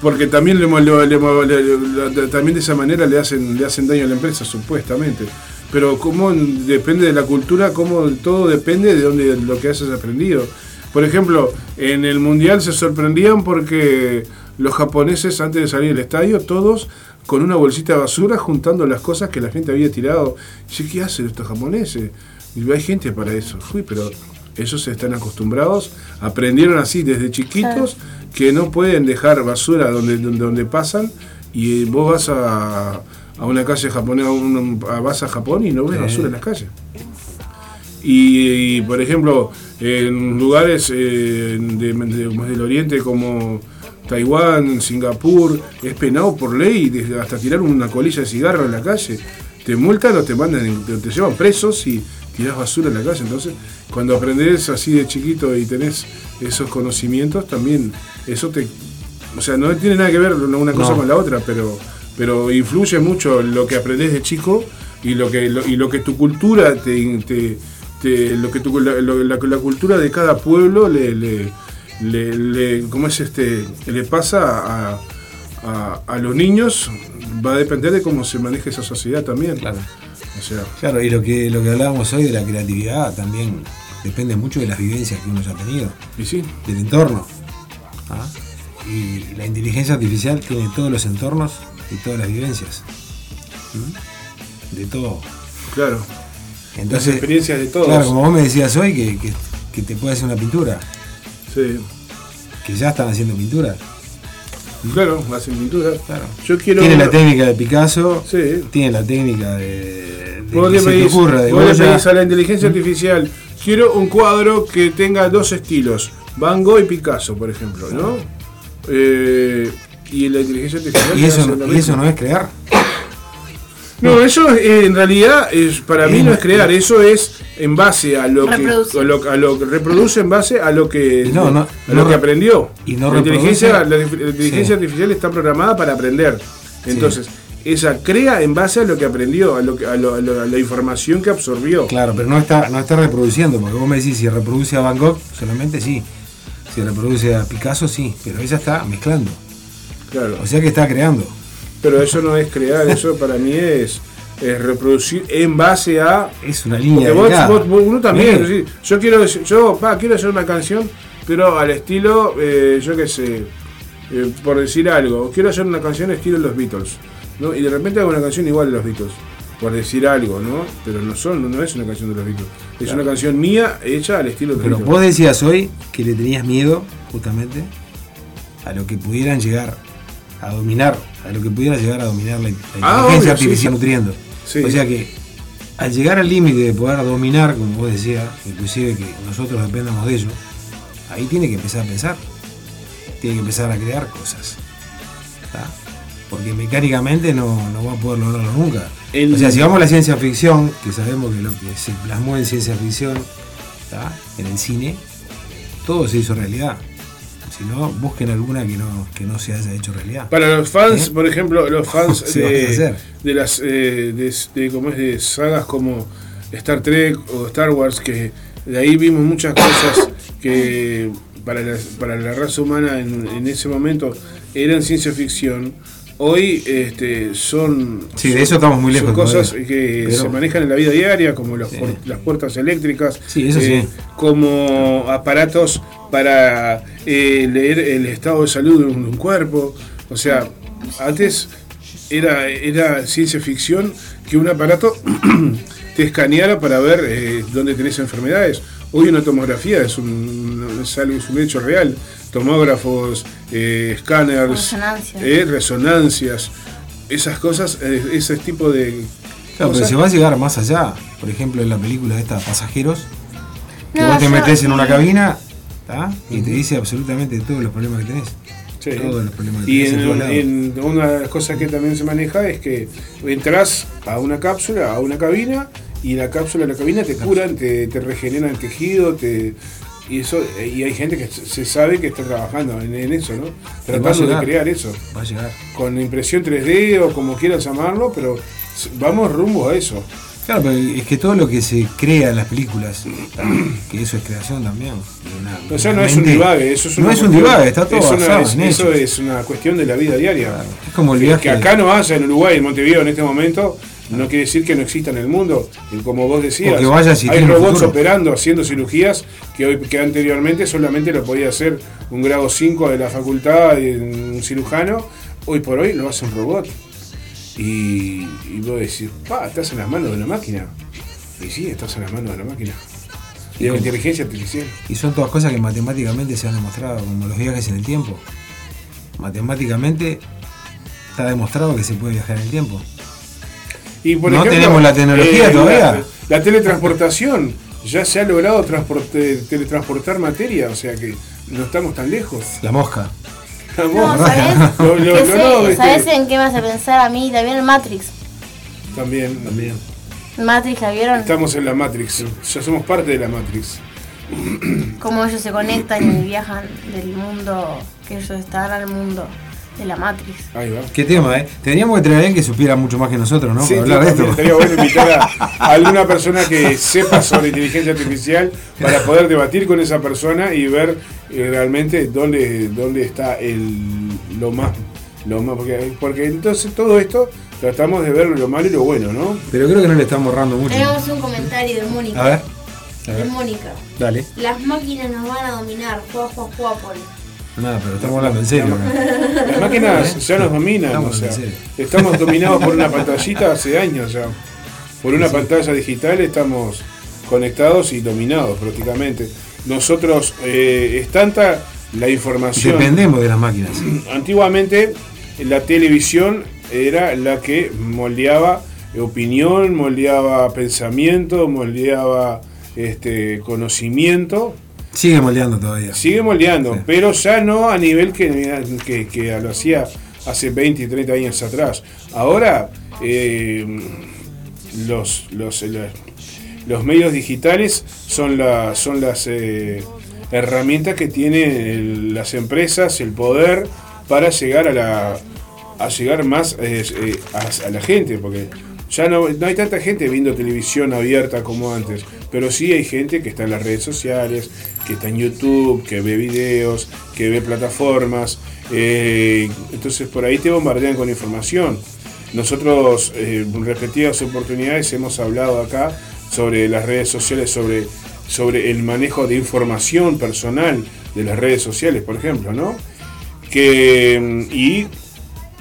porque también, le, le- le- también de esa manera le hacen, le hacen daño a la empresa, supuestamente. Pero como depende de la cultura, como todo depende de donde lo que hayas aprendido. Por ejemplo, en el Mundial se sorprendían porque los japoneses antes de salir del estadio, todos con una bolsita de basura juntando las cosas que la gente había tirado. Yo, ¿qué hacen estos japoneses? Y hay gente para eso. Uy, pero ellos están acostumbrados, aprendieron así desde chiquitos que no pueden dejar basura donde, donde, donde pasan y vos vas a, a una calle japonesa, a un- a- vas a Japón y no ves basura en las calles. Y, y, por ejemplo, en lugares eh, de- del oriente como Taiwán, Singapur, es penado por ley desde hasta tirar una colilla de cigarro en la calle. Te multan o te mandan, te, te llevan presos y tirás basura en la calle. Entonces, cuando aprendes así de chiquito y tenés esos conocimientos, también eso te... O sea, no tiene nada que ver una cosa No. con la otra, pero, pero influye mucho lo que aprendés de chico y lo que, lo- y lo que tu cultura te, te- te- lo que tu, la, lo- la- la cultura de cada pueblo le, le, le- le- ¿cómo es este? le pasa a, a- a los niños va a depender de cómo se maneja esa sociedad también. Claro. O sea, Claro, y lo que, lo que hablábamos hoy de la creatividad también depende mucho de las vivencias que uno ya ha tenido, y sí, del entorno. ¿ah? Y la inteligencia artificial tiene todos los entornos y todas las vivencias. ¿Mm? De todo. claro. Las Entonces, experiencias de todos. claro, como vos me decías hoy, que, que, que te puede hacer una pintura, Sí. que ya están haciendo pintura. Claro, hacen pintura. Claro. Yo quiero. Tiene la técnica de Picasso, Sí. tiene la técnica de, de Vos que le pedís, ocurra, de vos le Goya. pedís a la inteligencia artificial, quiero un cuadro que tenga dos estilos, Van Gogh y Picasso, por ejemplo, ¿no? Eh, y la inteligencia artificial... y eso, y no es crear. No, eso eh, en realidad es, para mí no es crear, eso es en base a lo que a lo, a lo que reproduce en base a lo que no, no, a lo no que re- aprendió. y no la inteligencia, la, reproduce- la inteligencia Sí. artificial está programada para aprender. Entonces, ella crea en base a lo que aprendió, a lo que a, lo- a lo- a la información que absorbió. Claro, pero no está, no está reproduciendo, porque vos me decís, si reproduce a Van Gogh, solamente sí. Si reproduce a Picasso, sí, pero ella está mezclando. Claro. O sea que está creando. Pero eso no es crear, eso para mí es, es reproducir en base a. Es una línea Porque vos, vos- vos- uno también, Sí. yo quiero, yo pa, quiero hacer una canción, pero al estilo, eh, yo qué sé, eh, por decir algo, quiero hacer una canción estilo los Beatles, ¿no? Y de repente hago una canción igual de los Beatles, por decir algo, ¿no? Pero no son, no es una canción de los Beatles, es una canción mía hecha al estilo de los Pero Beatles. vos decías hoy que le tenías miedo, justamente, a lo que pudieran llegar a dominar, a lo que pudiera llegar a dominar la, la Ah, inteligencia artificial sí. nutriendo. Sí. O sea que al llegar al límite de poder dominar, como vos decías, inclusive que nosotros dependamos de ello, ahí tiene que empezar a pensar, tiene que empezar a crear cosas. ¿tá? Porque mecánicamente no, no va a poder lograrlo nunca. El- O sea, si vamos a la ciencia ficción, que sabemos que lo que se plasmó en ciencia ficción, ¿tá? en el cine, todo se hizo realidad. Si no, busquen alguna que no, que no se haya hecho realidad. Para los fans, ¿Eh? por ejemplo, los fans (laughs) de, de las eh, de, de- ¿cómo es? de sagas como Star Trek o Star Wars, que de ahí vimos muchas cosas que para la, para la raza humana en, en ese momento eran ciencia ficción. Hoy este, son, Sí, de son- eso estamos muy son lejos cosas todavía. que Pero- se manejan en la vida diaria, como los Sí. las puertas eléctricas, Sí, eso eh, sí. como aparatos para eh, leer el estado de salud de un, cuerpo. O sea, antes era, era ciencia ficción que un aparato (clears throat) te escaneara para ver eh, dónde tenés enfermedades. Hoy una tomografía es un, es algo, es un hecho real. Tomógrafos, escáneres, Resonancias. eh, resonancias, esas cosas, eh, ese tipo de Claro, pero se va a llegar más allá. Por ejemplo, en la película esta Pasajeros, que No, vos te yo- metés en una cabina ¿tá? y te dice absolutamente todos los problemas que tenés. Sí. Todos los problemas que Y tenés en, en, todos lados. en una de las cosas que también se maneja es que entras a una cápsula, a una cabina, y la cápsula, la cabina te curan, te, te regeneran tejido, te, y eso y hay gente que se sabe que está trabajando en, en eso, ¿no? Tratando de crear eso, Va a llegar. con impresión 3D o como quieras llamarlo, pero vamos rumbo a eso. Claro, pero es que todo lo que se crea en las películas, ¿tá? (clears throat) que eso es creación también. una- O sea, no una es un divague, eso es No una es un cuestión- divague, está todo es una- Eso es una cuestión de la vida diaria. Claro, Es como el Que- viaje. Que acá no haya en Uruguay, en Montevideo en este momento, No quiere decir que no exista en el mundo. Y como vos decías, hay robots operando, haciendo cirugías que hoy que anteriormente solamente lo podía hacer un grado 5 de la facultad, un cirujano. Hoy por hoy lo hace un robot. Y, y vos decís, pa, estás en las manos de una máquina. Y sí, estás en las manos de la máquina. Y de la inteligencia artificial. Y son todas cosas que matemáticamente se han demostrado, como los viajes en el tiempo. Matemáticamente está demostrado que se puede viajar en el tiempo. Y por No ejemplo, tenemos la tecnología eh, todavía. La, la teletransportación. Ya se ha logrado teletransportar materia, o sea que no estamos tan lejos. La mosca. La No. ¿sabes? (laughs) Lo- lo- no, este, ¿Sabes en qué me hace pensar a mí? También el Matrix. También, también. Matrix, ¿la vieron? Estamos en la Matrix. Ya somos parte de la Matrix. Cómo ellos se conectan y viajan del mundo, que ellos están al mundo de la Matrix. Ahí va. Qué tema, ¿eh? Tendríamos que traer a alguien que supiera mucho más que nosotros, ¿no? Sí, Para hablar de también esto. estaría bueno invitar a, (laughs) alguna persona que sepa sobre inteligencia artificial para poder debatir con esa persona y ver eh, realmente dónde, dónde está el, lo más. Lo más porque, porque entonces todo esto tratamos de ver lo malo y lo bueno, ¿no? Pero creo que no le están borrando mucho. Tenemos un comentario de Mónica. A ver. A De. Mónica. Dale. Las máquinas nos van a dominar. Juá, juá, juá, pone. Nada, pero estamos hablando en serio. acá. Las máquinas ya nos dominan, Estamos o sea, estamos dominados por una (laughs) pantallita hace años ya. Por una pantalla digital estamos conectados y dominados prácticamente. Nosotros, eh, es tanta la información. Dependemos de las máquinas. (clears throat) Antiguamente la televisión era la que moldeaba opinión, moldeaba pensamiento, moldeaba este, conocimiento. Sigue moldeando todavía. Sigue moldeando, pero ya no a nivel que, que, que lo hacía hace 20 y 30 años atrás. Ahora eh, los, los, la- los medios digitales son, la, son las eh, herramientas que tienen el- las empresas, el poder para llegar a la a llegar más eh, eh, a, a la gente, porque ya no, no hay tanta gente viendo televisión abierta como antes, pero sí hay gente que está en las redes sociales, que está en YouTube, que ve videos, que ve plataformas, eh, entonces por ahí te bombardean con información. Nosotros eh, en repetidas oportunidades hemos hablado acá sobre las redes sociales, sobre, sobre el manejo de información personal de las redes sociales, por ejemplo, ¿no? Que, y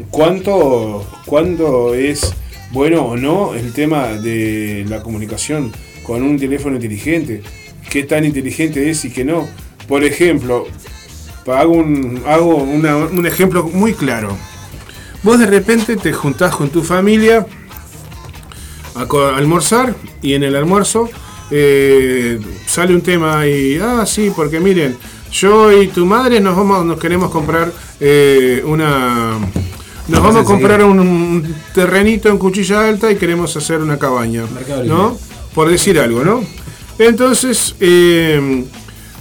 cuánto, cuánto es bueno o no el tema de la comunicación con un teléfono inteligente, qué tan inteligente es y qué no. Por ejemplo, hago un, hago un ejemplo muy claro. Vos de repente te juntás con tu familia a almorzar y en el almuerzo eh, sale un tema y, ah, sí, porque miren, yo y tu madre nos vamos, nos queremos comprar eh, una... Nos Vamos vamos a comprar enseguida. un, un terrenito en cuchilla alta y queremos hacer una cabaña, Mercado ¿no? Libre. Por decir algo, ¿no? Entonces, eh,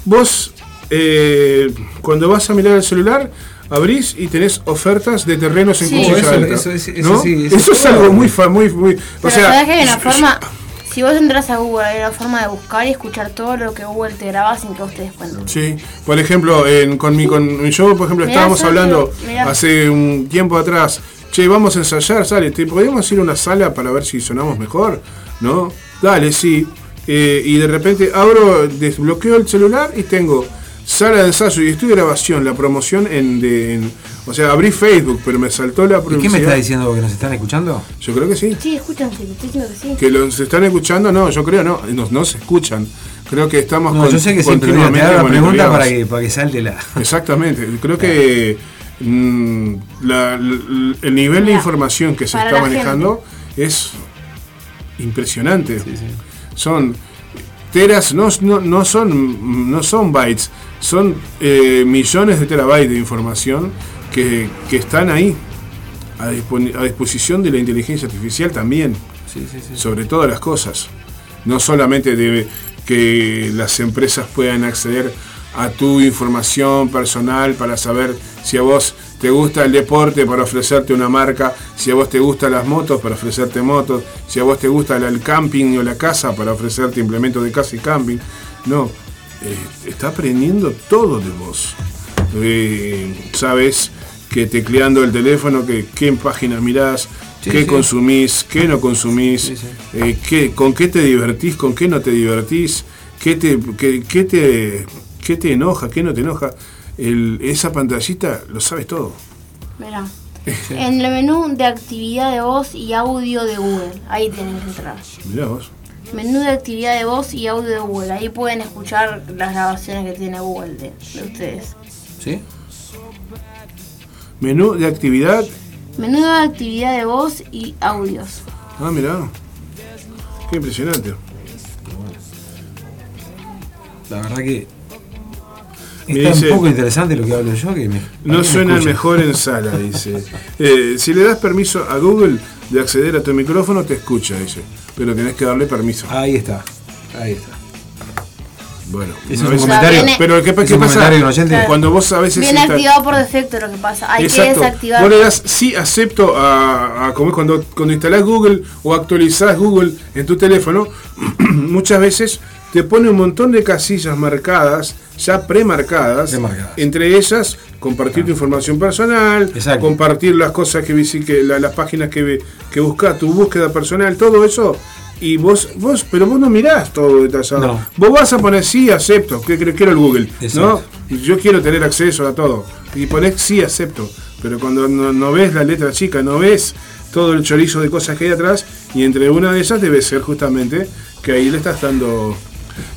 vos eh, cuando vas a mirar el celular, abrís y tenés ofertas de terrenos en Sí. cuchilla Oh, eso- alta. eso- eso- eso ¿no? sí, eso Eso es algo muy, muy, muy... O sea, ¿sabes que hay una yo- forma? Si vos entras a Google, hay una forma de buscar y escuchar todo lo que Google te graba sin que vos te des cuenta. Sí, por ejemplo, en, con mi, con, yo, por ejemplo, Mirá, estábamos hablando mirá. hace un tiempo atrás, che, vamos a ensayar, sale, ¿te podemos ir a una sala para ver si sonamos mejor? ¿No? Dale, sí. Eh, y de repente abro, desbloqueo el celular y tengo sala de ensayo y estudio de grabación, la promoción en, de, en- o sea, abrí Facebook, pero me saltó la ¿Y publicidad. qué me está diciendo que nos están escuchando? Yo creo que sí. Sí, escuchan, sí, te diciendo que sí. Que los están escuchando, no, yo creo no, no, no se escuchan. Creo que estamos No, con- yo sé que siempre te hago la pregunta para que, para que salte la. Exactamente, creo (laughs) que mm, la- el nivel de información que se para está manejando es impresionante. Son teras, no, no, no son, no son bytes, son eh, millones de terabytes de información que, que están ahí a, a disposición de la inteligencia artificial también sobre todas las cosas. No solamente de que las empresas puedan acceder a tu información personal para saber si a vos te gusta el deporte para ofrecerte una marca, si a vos te gustan las motos para ofrecerte motos, si a vos te gusta el- camping o la casa para ofrecerte implementos de casa y camping. No, eh, está aprendiendo todo de vos. Eh, sabes que tecleando el teléfono, que qué página mirás, Sí, qué sí. consumís, qué no consumís, sí. eh, qué- con qué te divertís, con qué no te divertís, qué te, qué, qué te, qué te enoja, qué no te enoja. El- esa pantallita lo sabes todo. Mirá. (laughs) En el menú de actividad de voz y audio de Google. Ahí tienen que entrar. Mirá vos. Menú de actividad de voz y audio de Google. Ahí pueden escuchar las grabaciones que tiene Google de, de ustedes. ¿Sí? Menú de actividad. Menú de actividad de voz y audios. Ah, mirá. Qué impresionante. La verdad que. Me Está dice- un poco interesante lo que hablo yo, que me. No me suena escucha. mejor en sala, dice. (laughs) Eh, si le das permiso a Google de acceder a tu micrófono, te escucha, dice. Pero tenés que darle permiso. Ahí está. Ahí está. Bueno, es un comentario. viene- Pero ¿qué, Es qué pasa? Cuando vos a veces Viene activado por defecto lo que pasa. Hay que desactivar. Vos le das sí acepto a, a- como es cuando, cuando instalás Google o actualizás Google en tu teléfono, (clears throat) muchas veces te pone un montón de casillas marcadas, ya premarcadas, entre ellas compartir tu información personal, Exacto. compartir las cosas que, que la- las páginas que, que buscas, tu búsqueda personal, todo eso. Y vos, vos, pero vos no mirás todo detallado. No. Vos vas a poner sí, acepto, que que quiero el Google, Exacto. ¿no? Yo quiero tener acceso a todo. Y ponés sí, acepto. Pero cuando no, no ves la letra chica, no ves todo el chorizo de cosas que hay atrás, y entre una de ellas debe ser justamente que ahí le estás dando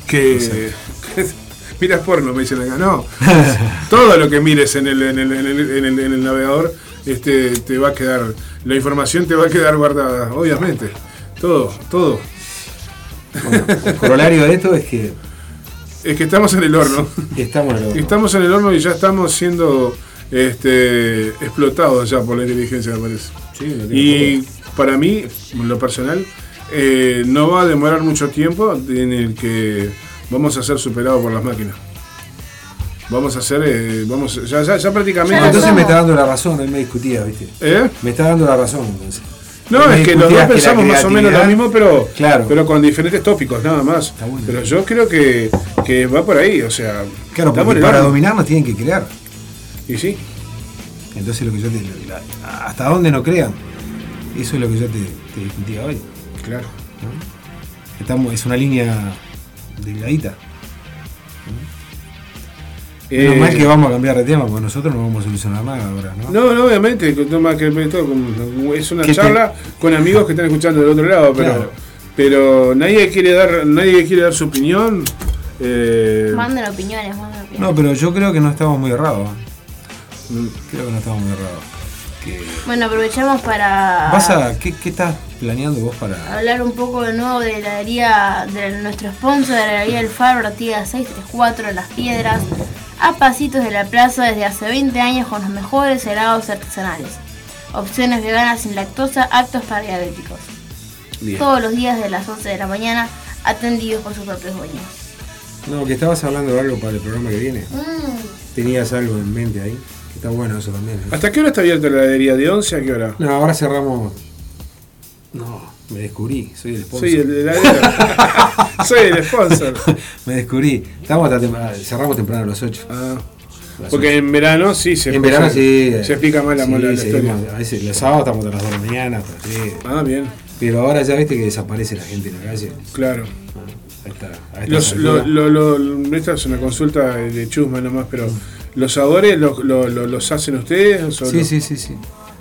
que... (laughs) Miras porno, me dicen acá. No. (laughs) todo lo que mires en el, en el, en el, en el- en el navegador este, te va a quedar... La información te va a quedar guardada, obviamente. Todo, todo. Bueno, el corolario de esto es que Es que estamos en el horno. estamos en el horno. Estamos en el horno y ya estamos siendo este, explotados ya por la inteligencia, me parece. Sí, Y para mí, en lo personal, eh, no va a demorar mucho tiempo en el que vamos a ser superados por las máquinas. Vamos a ser, eh, vamos, ya, ya, ya prácticamente. Lo Entonces me está dando la razón, él me discutía, ¿viste? ¿Eh? Me está dando la razón, entonces. No, es que los dos pensamos más o menos lo mismo, pero, Claro. pero con diferentes tópicos, nada más. Bueno. Pero yo creo que, que va por ahí, o sea. Claro, porque para horno. dominar nos tienen que crear. Y sí, Entonces lo que yo te. hasta dónde no crean. Eso es lo que yo te, te discutía hoy. Claro. Estamos, es una línea delgadita. Eh, mal que vamos a cambiar de tema, porque nosotros no vamos a solucionar nada ahora, ¿no? No, no, obviamente, que toma que es una te- charla con amigos que están escuchando del otro lado, pero, Claro. pero nadie quiere dar, nadie quiere dar su opinión. eh, Manden opiniones, manden opiniones. No, pero yo creo que no estamos muy errados. mm, Creo que no estamos muy errados. Que- Bueno, aprovechamos para ¿Vas a, qué, ¿Qué estás planeando vos para.? hablar un poco de nuevo de la heladería, de nuestro sponsor de la heladería El Faro, Artigas 634 Las Piedras, a pasitos de la plaza desde hace 20 años con los mejores helados artesanales. Opciones veganas sin lactosa, aptos para diabéticos. bien. Todos los días de las 11 de la mañana, atendidos por sus propios dueños. No, que estabas hablando de algo para el programa que viene. Tenías algo en mente ahí. Está bueno eso también. ¿eh? ¿Hasta qué hora está abierta la heladería? ¿De 11 a qué hora? No, ahora cerramos. No, me descubrí, soy el sponsor. Soy el heladero. (laughs) Soy el sponsor. me descubrí. Estamos hasta tem- cerramos temprano a las 8. Ah, porque en verano sí se en verano sí. Se explica más la, sí, la- la seguimos. historia. A veces los sábados estamos hasta las 2 de la mañana, hasta las 3. Ah, bien, Pero ahora ya viste que desaparece la gente en la calle. claro. A esta, a esta Los, lo, altura. lo, lo- esta es una consulta de chusma nomás, pero ¿los sabores los, lo- lo- los hacen ustedes o Sí, no? sí, sí, sí.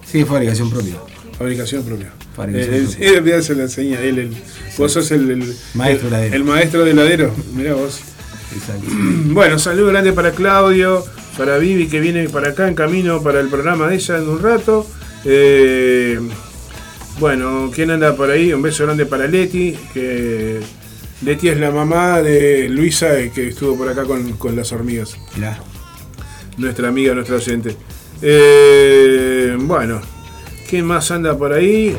Sí, fabricación propia. fabricación propia? Fabricación Eh, propia. realidad se la enseña él, el- vos sos el, Maestro el- heladero. el maestro de heladero, mirá vos. Exacto. (clears throat) Bueno, saludo grande para Claudio, para Vivi que viene para acá en camino para el programa de ella en un rato. Eh, bueno, ¿quién anda por ahí? Un beso grande para Leti, que Leti es la mamá de Luisa eh, que estuvo por acá con, con las hormigas. Mirá. Nuestra amiga, nuestra oyente. Eh, bueno, ¿quién más anda por ahí?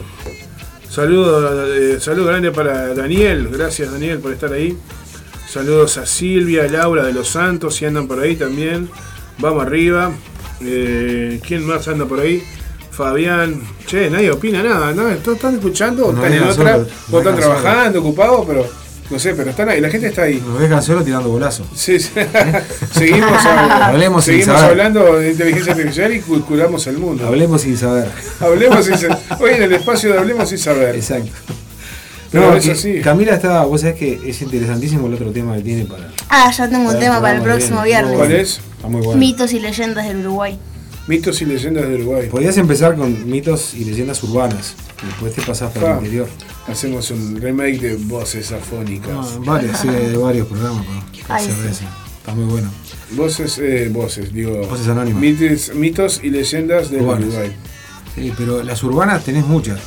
Saludo, eh, saludo grande para Daniel, gracias Daniel por estar ahí. Saludos a Silvia, Laura de los Santos, si andan por ahí también. Vamos arriba. Eh, ¿Quién más anda por ahí? Fabián. Che, nadie opina nada, ¿no? ¿Todos están escuchando? ¿O No están en otra? ¿O están trabajando, ocupados? Pero No sé, pero están ahí, la gente está ahí. Nos dejan solo tirando bolazos. Sí, sí. (laughs) seguimos, (laughs) hab- Hablemos sin seguimos saber. hablando de inteligencia artificial y cu- curamos el mundo. Hablemos sin saber. Hablemos sin saber. (laughs) Hoy en el espacio de Hablemos sin saber. Exacto. Pero No, es así. Camila está, vos sabés que es interesantísimo el otro tema que tiene para. Ah, ya tengo un tema para el próximo viernes. ¿Cuál es? Está muy bueno. Mitos y leyendas del Uruguay. Mitos y leyendas de Uruguay. Podrías empezar con mitos y leyendas urbanas. y Después te pasás para Ah. el interior. Hacemos un remake de voces afónicas. Ah, varios, sí, hay varios programas para Ay, hacer sí. eso. Está muy bueno. Voces, eh, voces, digo. Voces anónimas. Mitos, mitos y leyendas del Urbanas. Uruguay. Sí, pero las urbanas tenés muchas.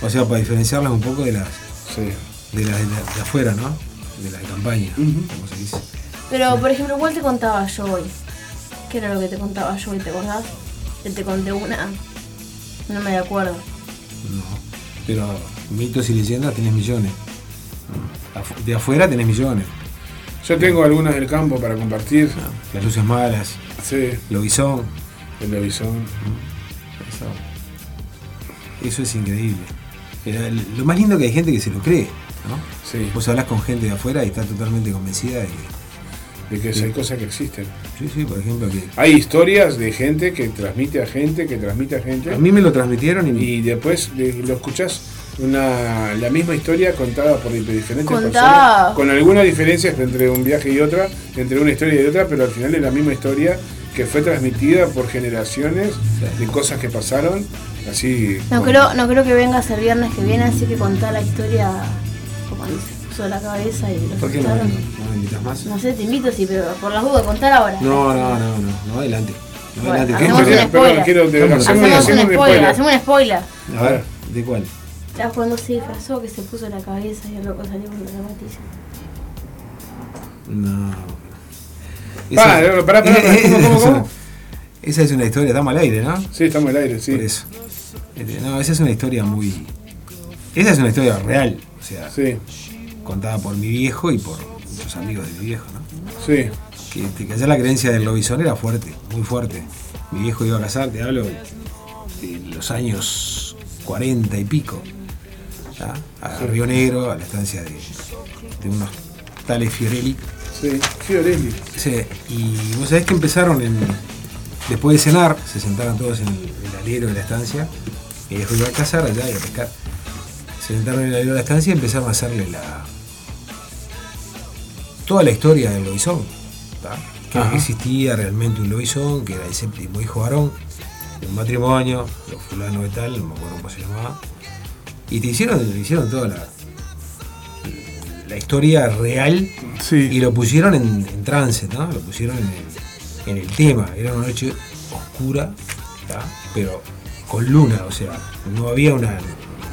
O sea, para diferenciarlas un poco de las Sí. de las de, la- de afuera, ¿no? De las de campaña, como se dice. Pero, por ejemplo, ¿cuál te contaba yo hoy? ¿Qué era lo que te contaba yo hoy? ¿Te acordás? Que te conté una. No me acuerdo. No. Pero mitos y leyendas tenés millones. De afuera tenés millones. Yo tengo algunas del campo para compartir. Las luces malas, Sí, Lobizón. el lobizón. Eso, eso es increíble. Lo más lindo que hay gente que se lo cree, ¿no? Sí, Vos hablas con gente de afuera y está totalmente convencida de que. De que hay cosas que existen. Sí, sí, por ejemplo, que. Hay historias de gente que transmite a gente, que transmite a gente. A mí me lo transmitieron y. Y después de- lo escuchás una, la misma historia contada por diferentes Contá. personas, con algunas diferencias entre un viaje y otra, entre una historia y otra, pero al final es la misma historia que fue transmitida por generaciones de cosas que pasaron, así. No creo, no creo que vengas el viernes que viene, así que contá la historia como se puso la cabeza y lo ¿Por qué no, me invitas más? No sé, te invito, sí, pero por las dudas, contar ahora. No, no, no, no, no, adelante. No, Bueno, adelante. hacemos un Perdón, spoiler. quiero de- Hacemos hacemos- un spoiler, spoiler. hacemos un spoiler. A ver, ¿de cuál? Ya cuando se disfrazó, que se puso la cabeza y el loco salió con la zapatilla. No. Ah, no, pará, pará, pará, ¿cómo, cómo, (laughs) cómo? Esa es una historia, estamos al aire, ¿no? Sí, estamos al aire, sí. Por eso. Este, No, esa es una historia muy. Esa es una historia real, o sea, Sí, contada por mi viejo y por muchos amigos de mi viejo, ¿no? sí. Que, este, que allá la creencia del lobizón era fuerte, muy fuerte. Mi viejo iba a casar, te hablo de los años 40 y pico, ¿tá? a Río Negro, a la estancia de, de unos tales Fiorelli. Sí, Fiorelli. Sí, y vos sabés que empezaron en, después de cenar, se sentaron todos en el, el alero de la estancia, y después iba a cazar allá y a pescar. Se sentaron en el alero de la estancia y empezaron a hacerle la toda la historia del lobizón. ¿tá? Que existía realmente un lobizón, que era el séptimo hijo varón, de un matrimonio, los fulano de tal, no me acuerdo cómo se llamaba. Y te hicieron, te hicieron toda la, la historia real Sí. y lo pusieron en, en trance, ¿no? Lo pusieron en el, en el tema. Era una noche oscura, ¿tá? pero con luna, o sea, no había una.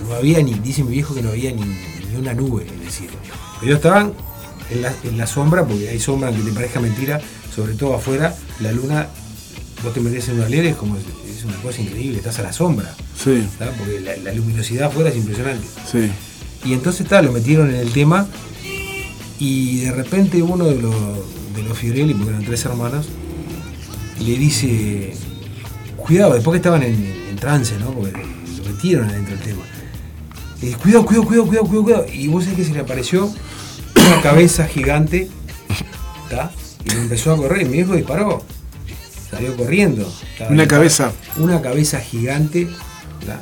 No había ni, dice mi viejo que no había ni, ni una nube en el cielo. Ellos estaban en la, en la sombra, porque hay sombra, aunque te parezca mentira, sobre todo afuera, la luna, vos te metés en una alera, es como es una cosa increíble, estás a la sombra, Sí, porque la, la luminosidad afuera es impresionante. sí. Y entonces tal, lo metieron en el tema y de repente uno de los, de los Fiorelli, porque eran tres hermanos, le dice, cuidado, después que estaban en, en trance, ¿no? Porque lo metieron adentro del tema. Cuidado, cuidado, cuidado, cuidado, cuidado, cuidado. Y vos sabés que se le apareció una cabeza gigante, ¿tá? Y empezó a correr y mi viejo disparó. Salió corriendo. ¿tá? Una cabeza. Una cabeza gigante, ¿tá?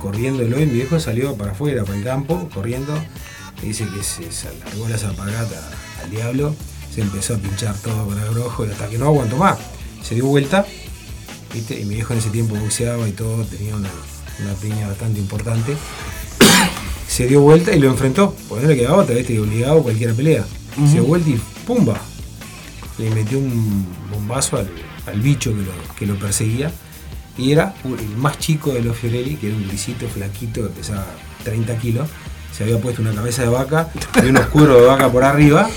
corriéndolo y mi viejo salió para afuera, para el campo, corriendo. Le dice que se, se largó las alpargatas al diablo, se empezó a pinchar todo con agrojo y hasta que no aguantó más. Se dio vuelta, ¿viste? y mi viejo en ese tiempo boxeaba y todo, tenía una, una piña bastante importante. Se dio vuelta y lo enfrentó, porque no le quedaba otra, ¿viste? y obligado a cualquier pelea. Se dio vuelta y ¡pumba! Le metió un bombazo al, al bicho que lo, que lo perseguía. Y era el más chico de los Fiorelli, que era un grisito flaquito que pesaba 30 kilos. Se había puesto una cabeza de vaca y unos cueros de vaca por arriba.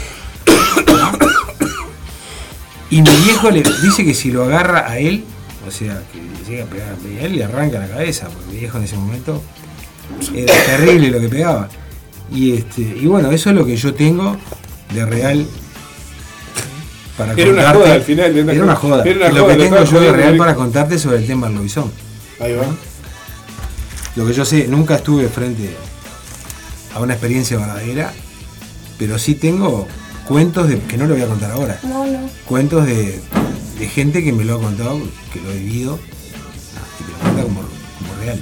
Y mi viejo le dice que si lo agarra a él, o sea, que le llega a pegar a él, le arranca la cabeza, porque mi viejo en ese momento era terrible lo que pegaba. Y este, y bueno, eso es lo que yo tengo de real para Era una contarte. joda al final, era una Era una joda. Era una lo joda, que lo tengo estaba yo de real para contarte sobre el tema del lobizón. Ahí va. Lo que yo sé, nunca estuve frente a una experiencia verdadera, Pero sí tengo cuentos de, que no lo voy a contar ahora. No, no. Cuentos de, de gente que me lo ha contado, que lo he vivido, y te lo cuenta como, como real.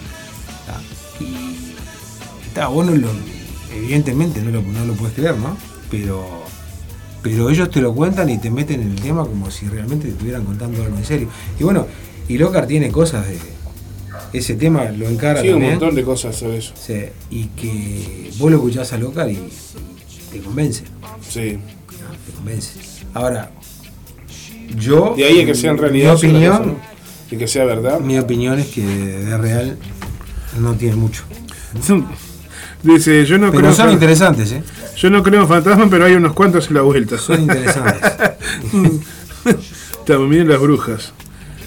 Ah. Está bueno, lo, evidentemente no lo, no lo puedes creer, ¿no? Pero, pero ellos te lo cuentan y te meten en el tema como si realmente te estuvieran contando algo en serio. Y bueno, y Lockhart tiene cosas de. Ese tema lo encara Sí, un también. montón de cosas sobre eso. Sí, y que vos lo escuchás a Lockhart y, te convence. Sí. Te convence. Ahora, yo. De ahí a que sea en realidad Mi es opinión, cosa, ¿no? y que sea verdad. mi opinión es que de real no tiene mucho. Dice, yo no Pero creo son fan- interesantes, ¿eh? Yo no creo en fantasmas, pero hay unos cuantos en la vuelta. Son interesantes. (laughs) Miren las brujas.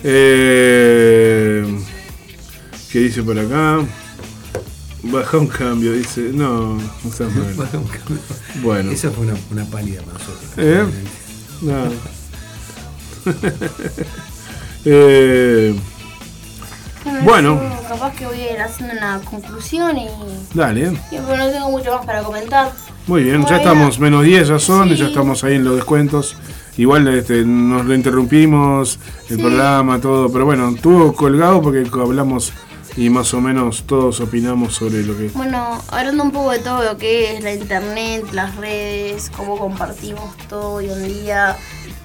Eh, ¿Qué dice por acá? Baja un cambio, dice. No, no está mal. (laughs) Baja un cambio. Bueno. Esa fue una, una pálida para nosotros. ¿Eh? No. (laughs) Eh, Bueno. yo capaz que voy a ir haciendo una conclusión y. dale, y pero no tengo mucho más para comentar. muy bien, ya estamos, menos 10 ya son, Sí. ya estamos ahí en los descuentos. Igual este, nos lo interrumpimos, el Sí. programa, todo, pero bueno, estuvo colgado porque hablamos y más o menos todos opinamos sobre lo que... Bueno, hablando un poco de todo lo que es la internet, las redes, cómo compartimos todo hoy en día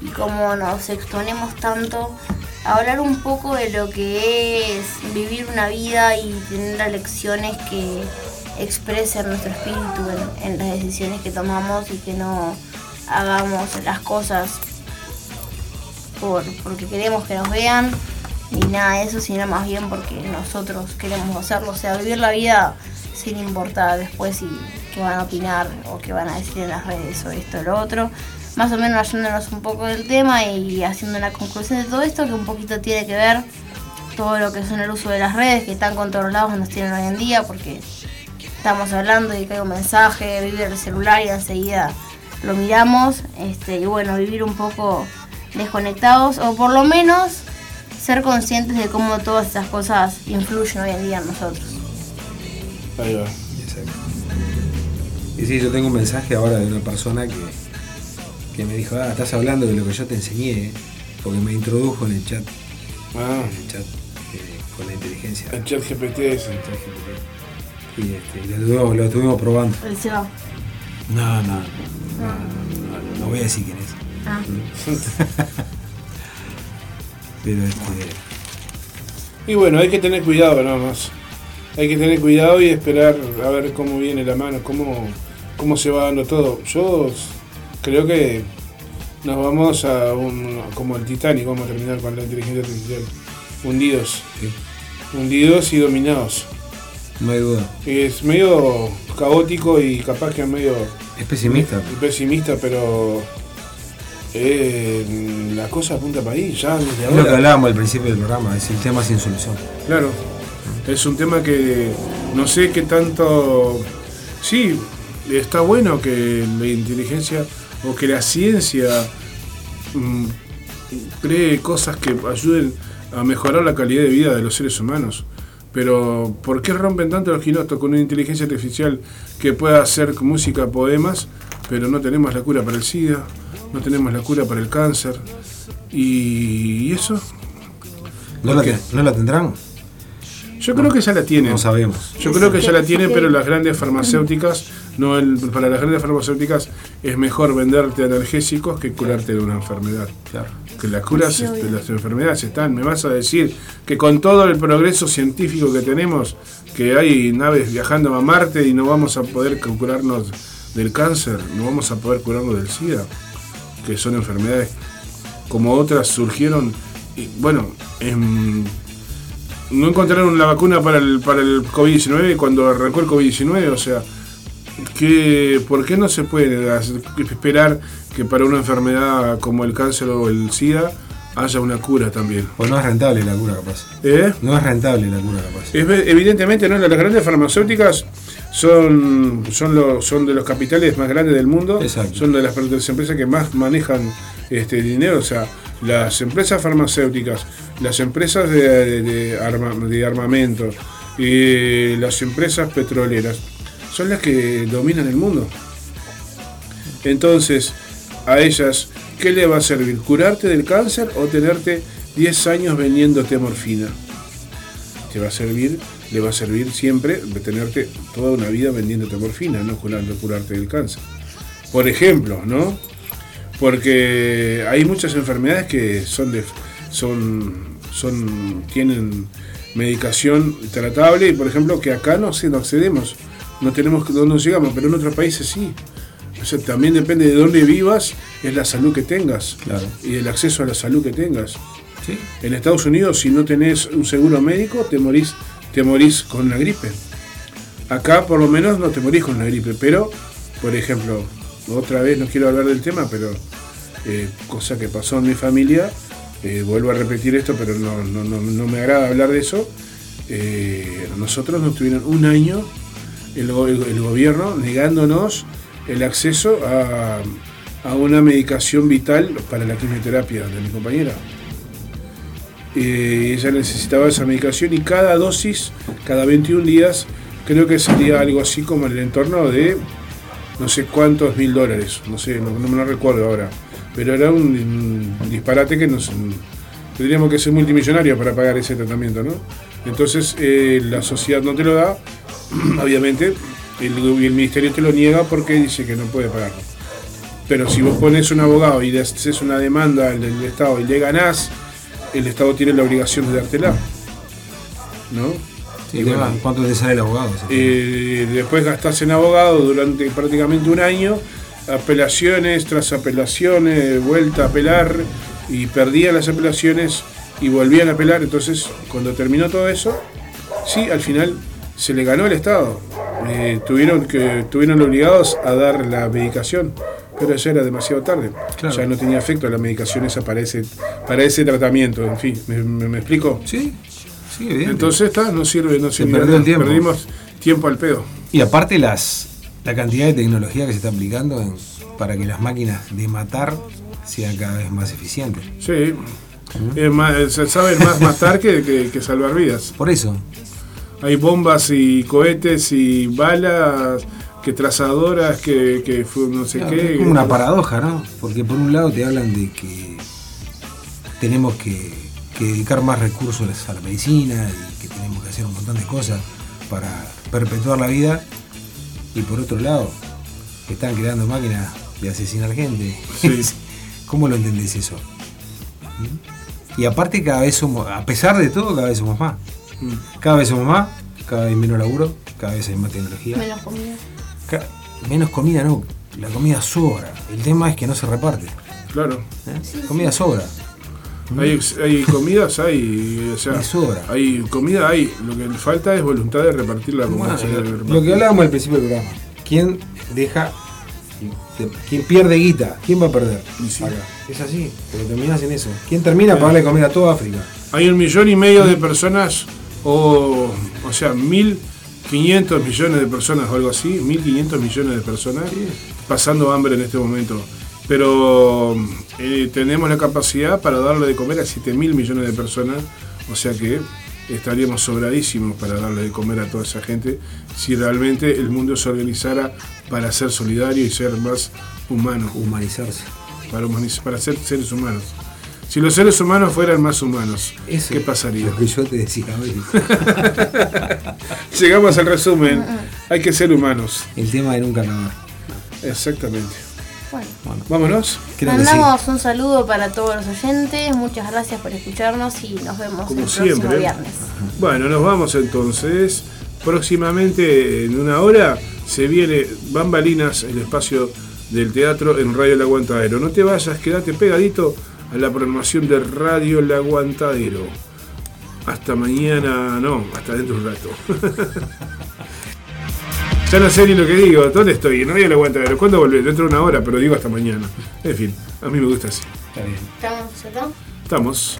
y cómo nos exponemos tanto, hablar un poco de lo que es vivir una vida y tener lecciones que expresen nuestro espíritu en, las decisiones que tomamos y que no hagamos las cosas por, porque queremos que nos vean ni nada de eso, sino más bien porque nosotros queremos hacerlo. O sea, vivir la vida sin importar después si qué van a opinar o qué van a decir en las redes o esto o lo otro. Más o menos ayudándonos un poco del tema y haciendo una conclusión de todo esto que un poquito tiene que ver todo lo que son el uso de las redes que tan controlados nos tienen hoy en día porque estamos hablando y cae un mensaje, vive el celular y enseguida lo miramos este, y bueno, vivir un poco desconectados o por lo menos ser conscientes de cómo todas estas cosas influyen hoy en día en nosotros. Ahí va. Exacto. Y sí, yo tengo un mensaje ahora de una persona que, que me dijo, ah, estás hablando de lo que yo te enseñé, ¿eh?", porque me introdujo en el chat, Ah, en el chat eh, con la inteligencia. el chat GPT es el Y este, lo, lo estuvimos probando. El. No, no, no, no, no voy a decir quién es. Ah. (laughs) Pero este, Y bueno, hay que tener cuidado nada más. Hay que tener cuidado y esperar a ver cómo viene la mano, cómo, cómo se va dando todo. Yo creo que nos vamos a un, como el Titanic, vamos a terminar con la inteligencia artificial. Hundidos. Hundidos y dominados. no hay duda. Es medio caótico y capaz que es medio Es pesimista. pesimista, pero eh, la cosa apunta para ahí, ya desde Es lo que ahora. hablábamos al principio del programa, es el tema sin solución. Claro, es un tema que no sé qué tanto... Sí, está bueno que la inteligencia o que la ciencia mm, cree cosas que ayuden a mejorar la calidad de vida de los seres humanos. Pero, ¿por qué rompen tanto los quinotos con una inteligencia artificial que pueda hacer música, poemas, pero no tenemos la cura para el SIDA, no tenemos la cura para el cáncer? ¿Y, y eso? ¿No la, ¿No la tendrán? Yo creo que ya la tienen. No sabemos. Yo creo que ya la tienen, pero las grandes farmacéuticas, no el- para las grandes farmacéuticas es mejor venderte analgésicos que curarte de una enfermedad. Claro. Que las curas Sí, de las enfermedades están. Me vas a decir que con todo el progreso científico que tenemos, que hay naves viajando a Marte y no vamos a poder curarnos del cáncer, no vamos a poder curarnos del SIDA, que son enfermedades como otras surgieron. Y bueno, no encontraron la vacuna para el, para el COVID-19 cuando arrancó el COVID-19, o sea, ¿qué, ¿por qué no se puede esperar que para una enfermedad como el cáncer o el SIDA haya una cura también? O no es rentable la cura capaz. ¿Eh? No es rentable la cura capaz. Es evidentemente no, las grandes farmacéuticas son, son, los, son de los capitales más grandes del mundo, Exacto. son de las, de las empresas que más manejan este dinero, o sea, las empresas farmacéuticas, las empresas de, de- de arma- de armamento y las empresas petroleras son las que dominan el mundo. Entonces, a ellas, ¿qué le va a servir? ¿Curarte del cáncer o tenerte 10 años vendiéndote morfina? Te va a servir, le va a servir siempre tenerte toda una vida vendiéndote morfina, no curando, curarte del cáncer. Por ejemplo, ¿no? Porque hay muchas enfermedades que son de, son, son, tienen medicación tratable y por ejemplo que acá no, se- no accedemos, no tenemos no nos llegamos, pero en otros países sí. O sea, también depende de dónde vivas, es la salud que tengas y el acceso a la salud que tengas. En Estados Unidos, si no tenés un seguro médico, te morís, te morís con la gripe. Acá por lo menos no te morís con la gripe, pero, por ejemplo, otra vez no quiero hablar del tema, pero eh, cosa que pasó en mi familia, eh, vuelvo a repetir esto, pero no, no, no, no me agrada hablar de eso. eh, nosotros nos tuvieron un año el, go- el- el gobierno negándonos el acceso a, una medicación vital para la quimioterapia de mi compañera. Eh, ella necesitaba esa medicación y cada dosis, cada 21 días, creo que salía algo así como en el entorno de no sé cuántos mil dólares, no sé, no, me lo recuerdo ahora, pero era un, un disparate que nos tendríamos que ser multimillonarios para pagar ese tratamiento, ¿no? Entonces eh, la sociedad no te lo da, (clears throat) obviamente, el, el ministerio te lo niega porque dice que no puede pagarlo. Pero si vos pones un abogado y le haces una demanda al del Estado y le ganás, el Estado tiene la obligación de dártela. ¿No? Sí, bueno, ¿Cuánto te sale el abogado? eh, después gastás en abogado durante prácticamente un año, apelaciones tras apelaciones, vuelta a apelar y perdían las apelaciones y volvían a apelar. Entonces, cuando terminó todo eso, sí, al final se le ganó el Estado. Eh, tuvieron que tuvieron obligados a dar la medicación, pero ya era demasiado tarde. Claro. Ya no tenía efecto la medicación esa para ese, para ese tratamiento. En fin, ¿me, me- me explico? Sí, sí, evidente. Entonces está, no sirve, no sirve. tiempo. Perdimos tiempo al pedo. Y aparte las la cantidad de tecnología que se está aplicando en- para que las máquinas de matar sean cada vez más eficientes. Sí. Es más, se sabe más matar que, que- que salvar vidas. Por eso. Hay bombas y cohetes y balas, que trazadoras, que, que fu- no sé Claro, qué. es como una paradoja, ¿no? Porque por un lado te hablan de que tenemos que, que dedicar más recursos a la medicina y que tenemos que hacer un montón de cosas para perpetuar la vida. Y por otro lado, están creando máquinas de asesinar gente. Sí. (laughs) ¿Cómo lo entendés eso? ¿Mm? Y aparte cada vez somos, a pesar de todo, cada vez somos más. Mm. Cada vez somos más, cada vez menos laburo, cada vez hay más tecnología. Menos comida. Ca- Menos comida no, la comida sobra. El tema es que no se reparte. Claro. ¿eh? Comida sobra. Hay, hay comidas, hay. O sea, Y sobra. hay comida, hay. Lo que le falta es voluntad de repartirla como Bueno, se debe lo repartir. que hablábamos al principio del programa. ¿Quién deja, quién pierde guita? ¿Quién va a perder? Acá. Es así, pero terminás en eso. ¿Quién termina para darle comida a toda África? Hay un millón y medio de personas, o, o sea, 1.500 millones de personas o algo así, 1.500 millones de personas pasando hambre en este momento. Pero eh, tenemos la capacidad para darle de comer a 7.000 millones de personas, o sea que estaríamos sobradísimos para darle de comer a toda esa gente si realmente el mundo se organizara para ser solidario y ser más humano. Humanizarse. Para, humaniz- para ser seres humanos. Si los seres humanos fueran más humanos, Eso ¿qué pasaría? Lo que yo te decía hoy. (laughs) Llegamos al resumen. Hay que ser humanos. El tema de nunca acabar. Exactamente. Bueno. Vámonos. Creo que sí. Mandamos un saludo para todos los oyentes. Muchas gracias por escucharnos y nos vemos Como el próximo siempre. viernes. Bueno, nos vamos entonces. Próximamente, en una hora, se viene Bambalinas, el espacio del teatro en Radio El Aguantadero. No te vayas, quédate pegadito a la programación de Radio El Aguantadero. Hasta mañana, no, hasta dentro de un rato. (laughs) ya no sé ni lo que digo. ¿Dónde estoy? En Radio El Aguantadero. ¿Cuándo volver? Dentro de una hora, pero digo hasta mañana. En fin, a mí me gusta así. Está bien. ¿Estamos.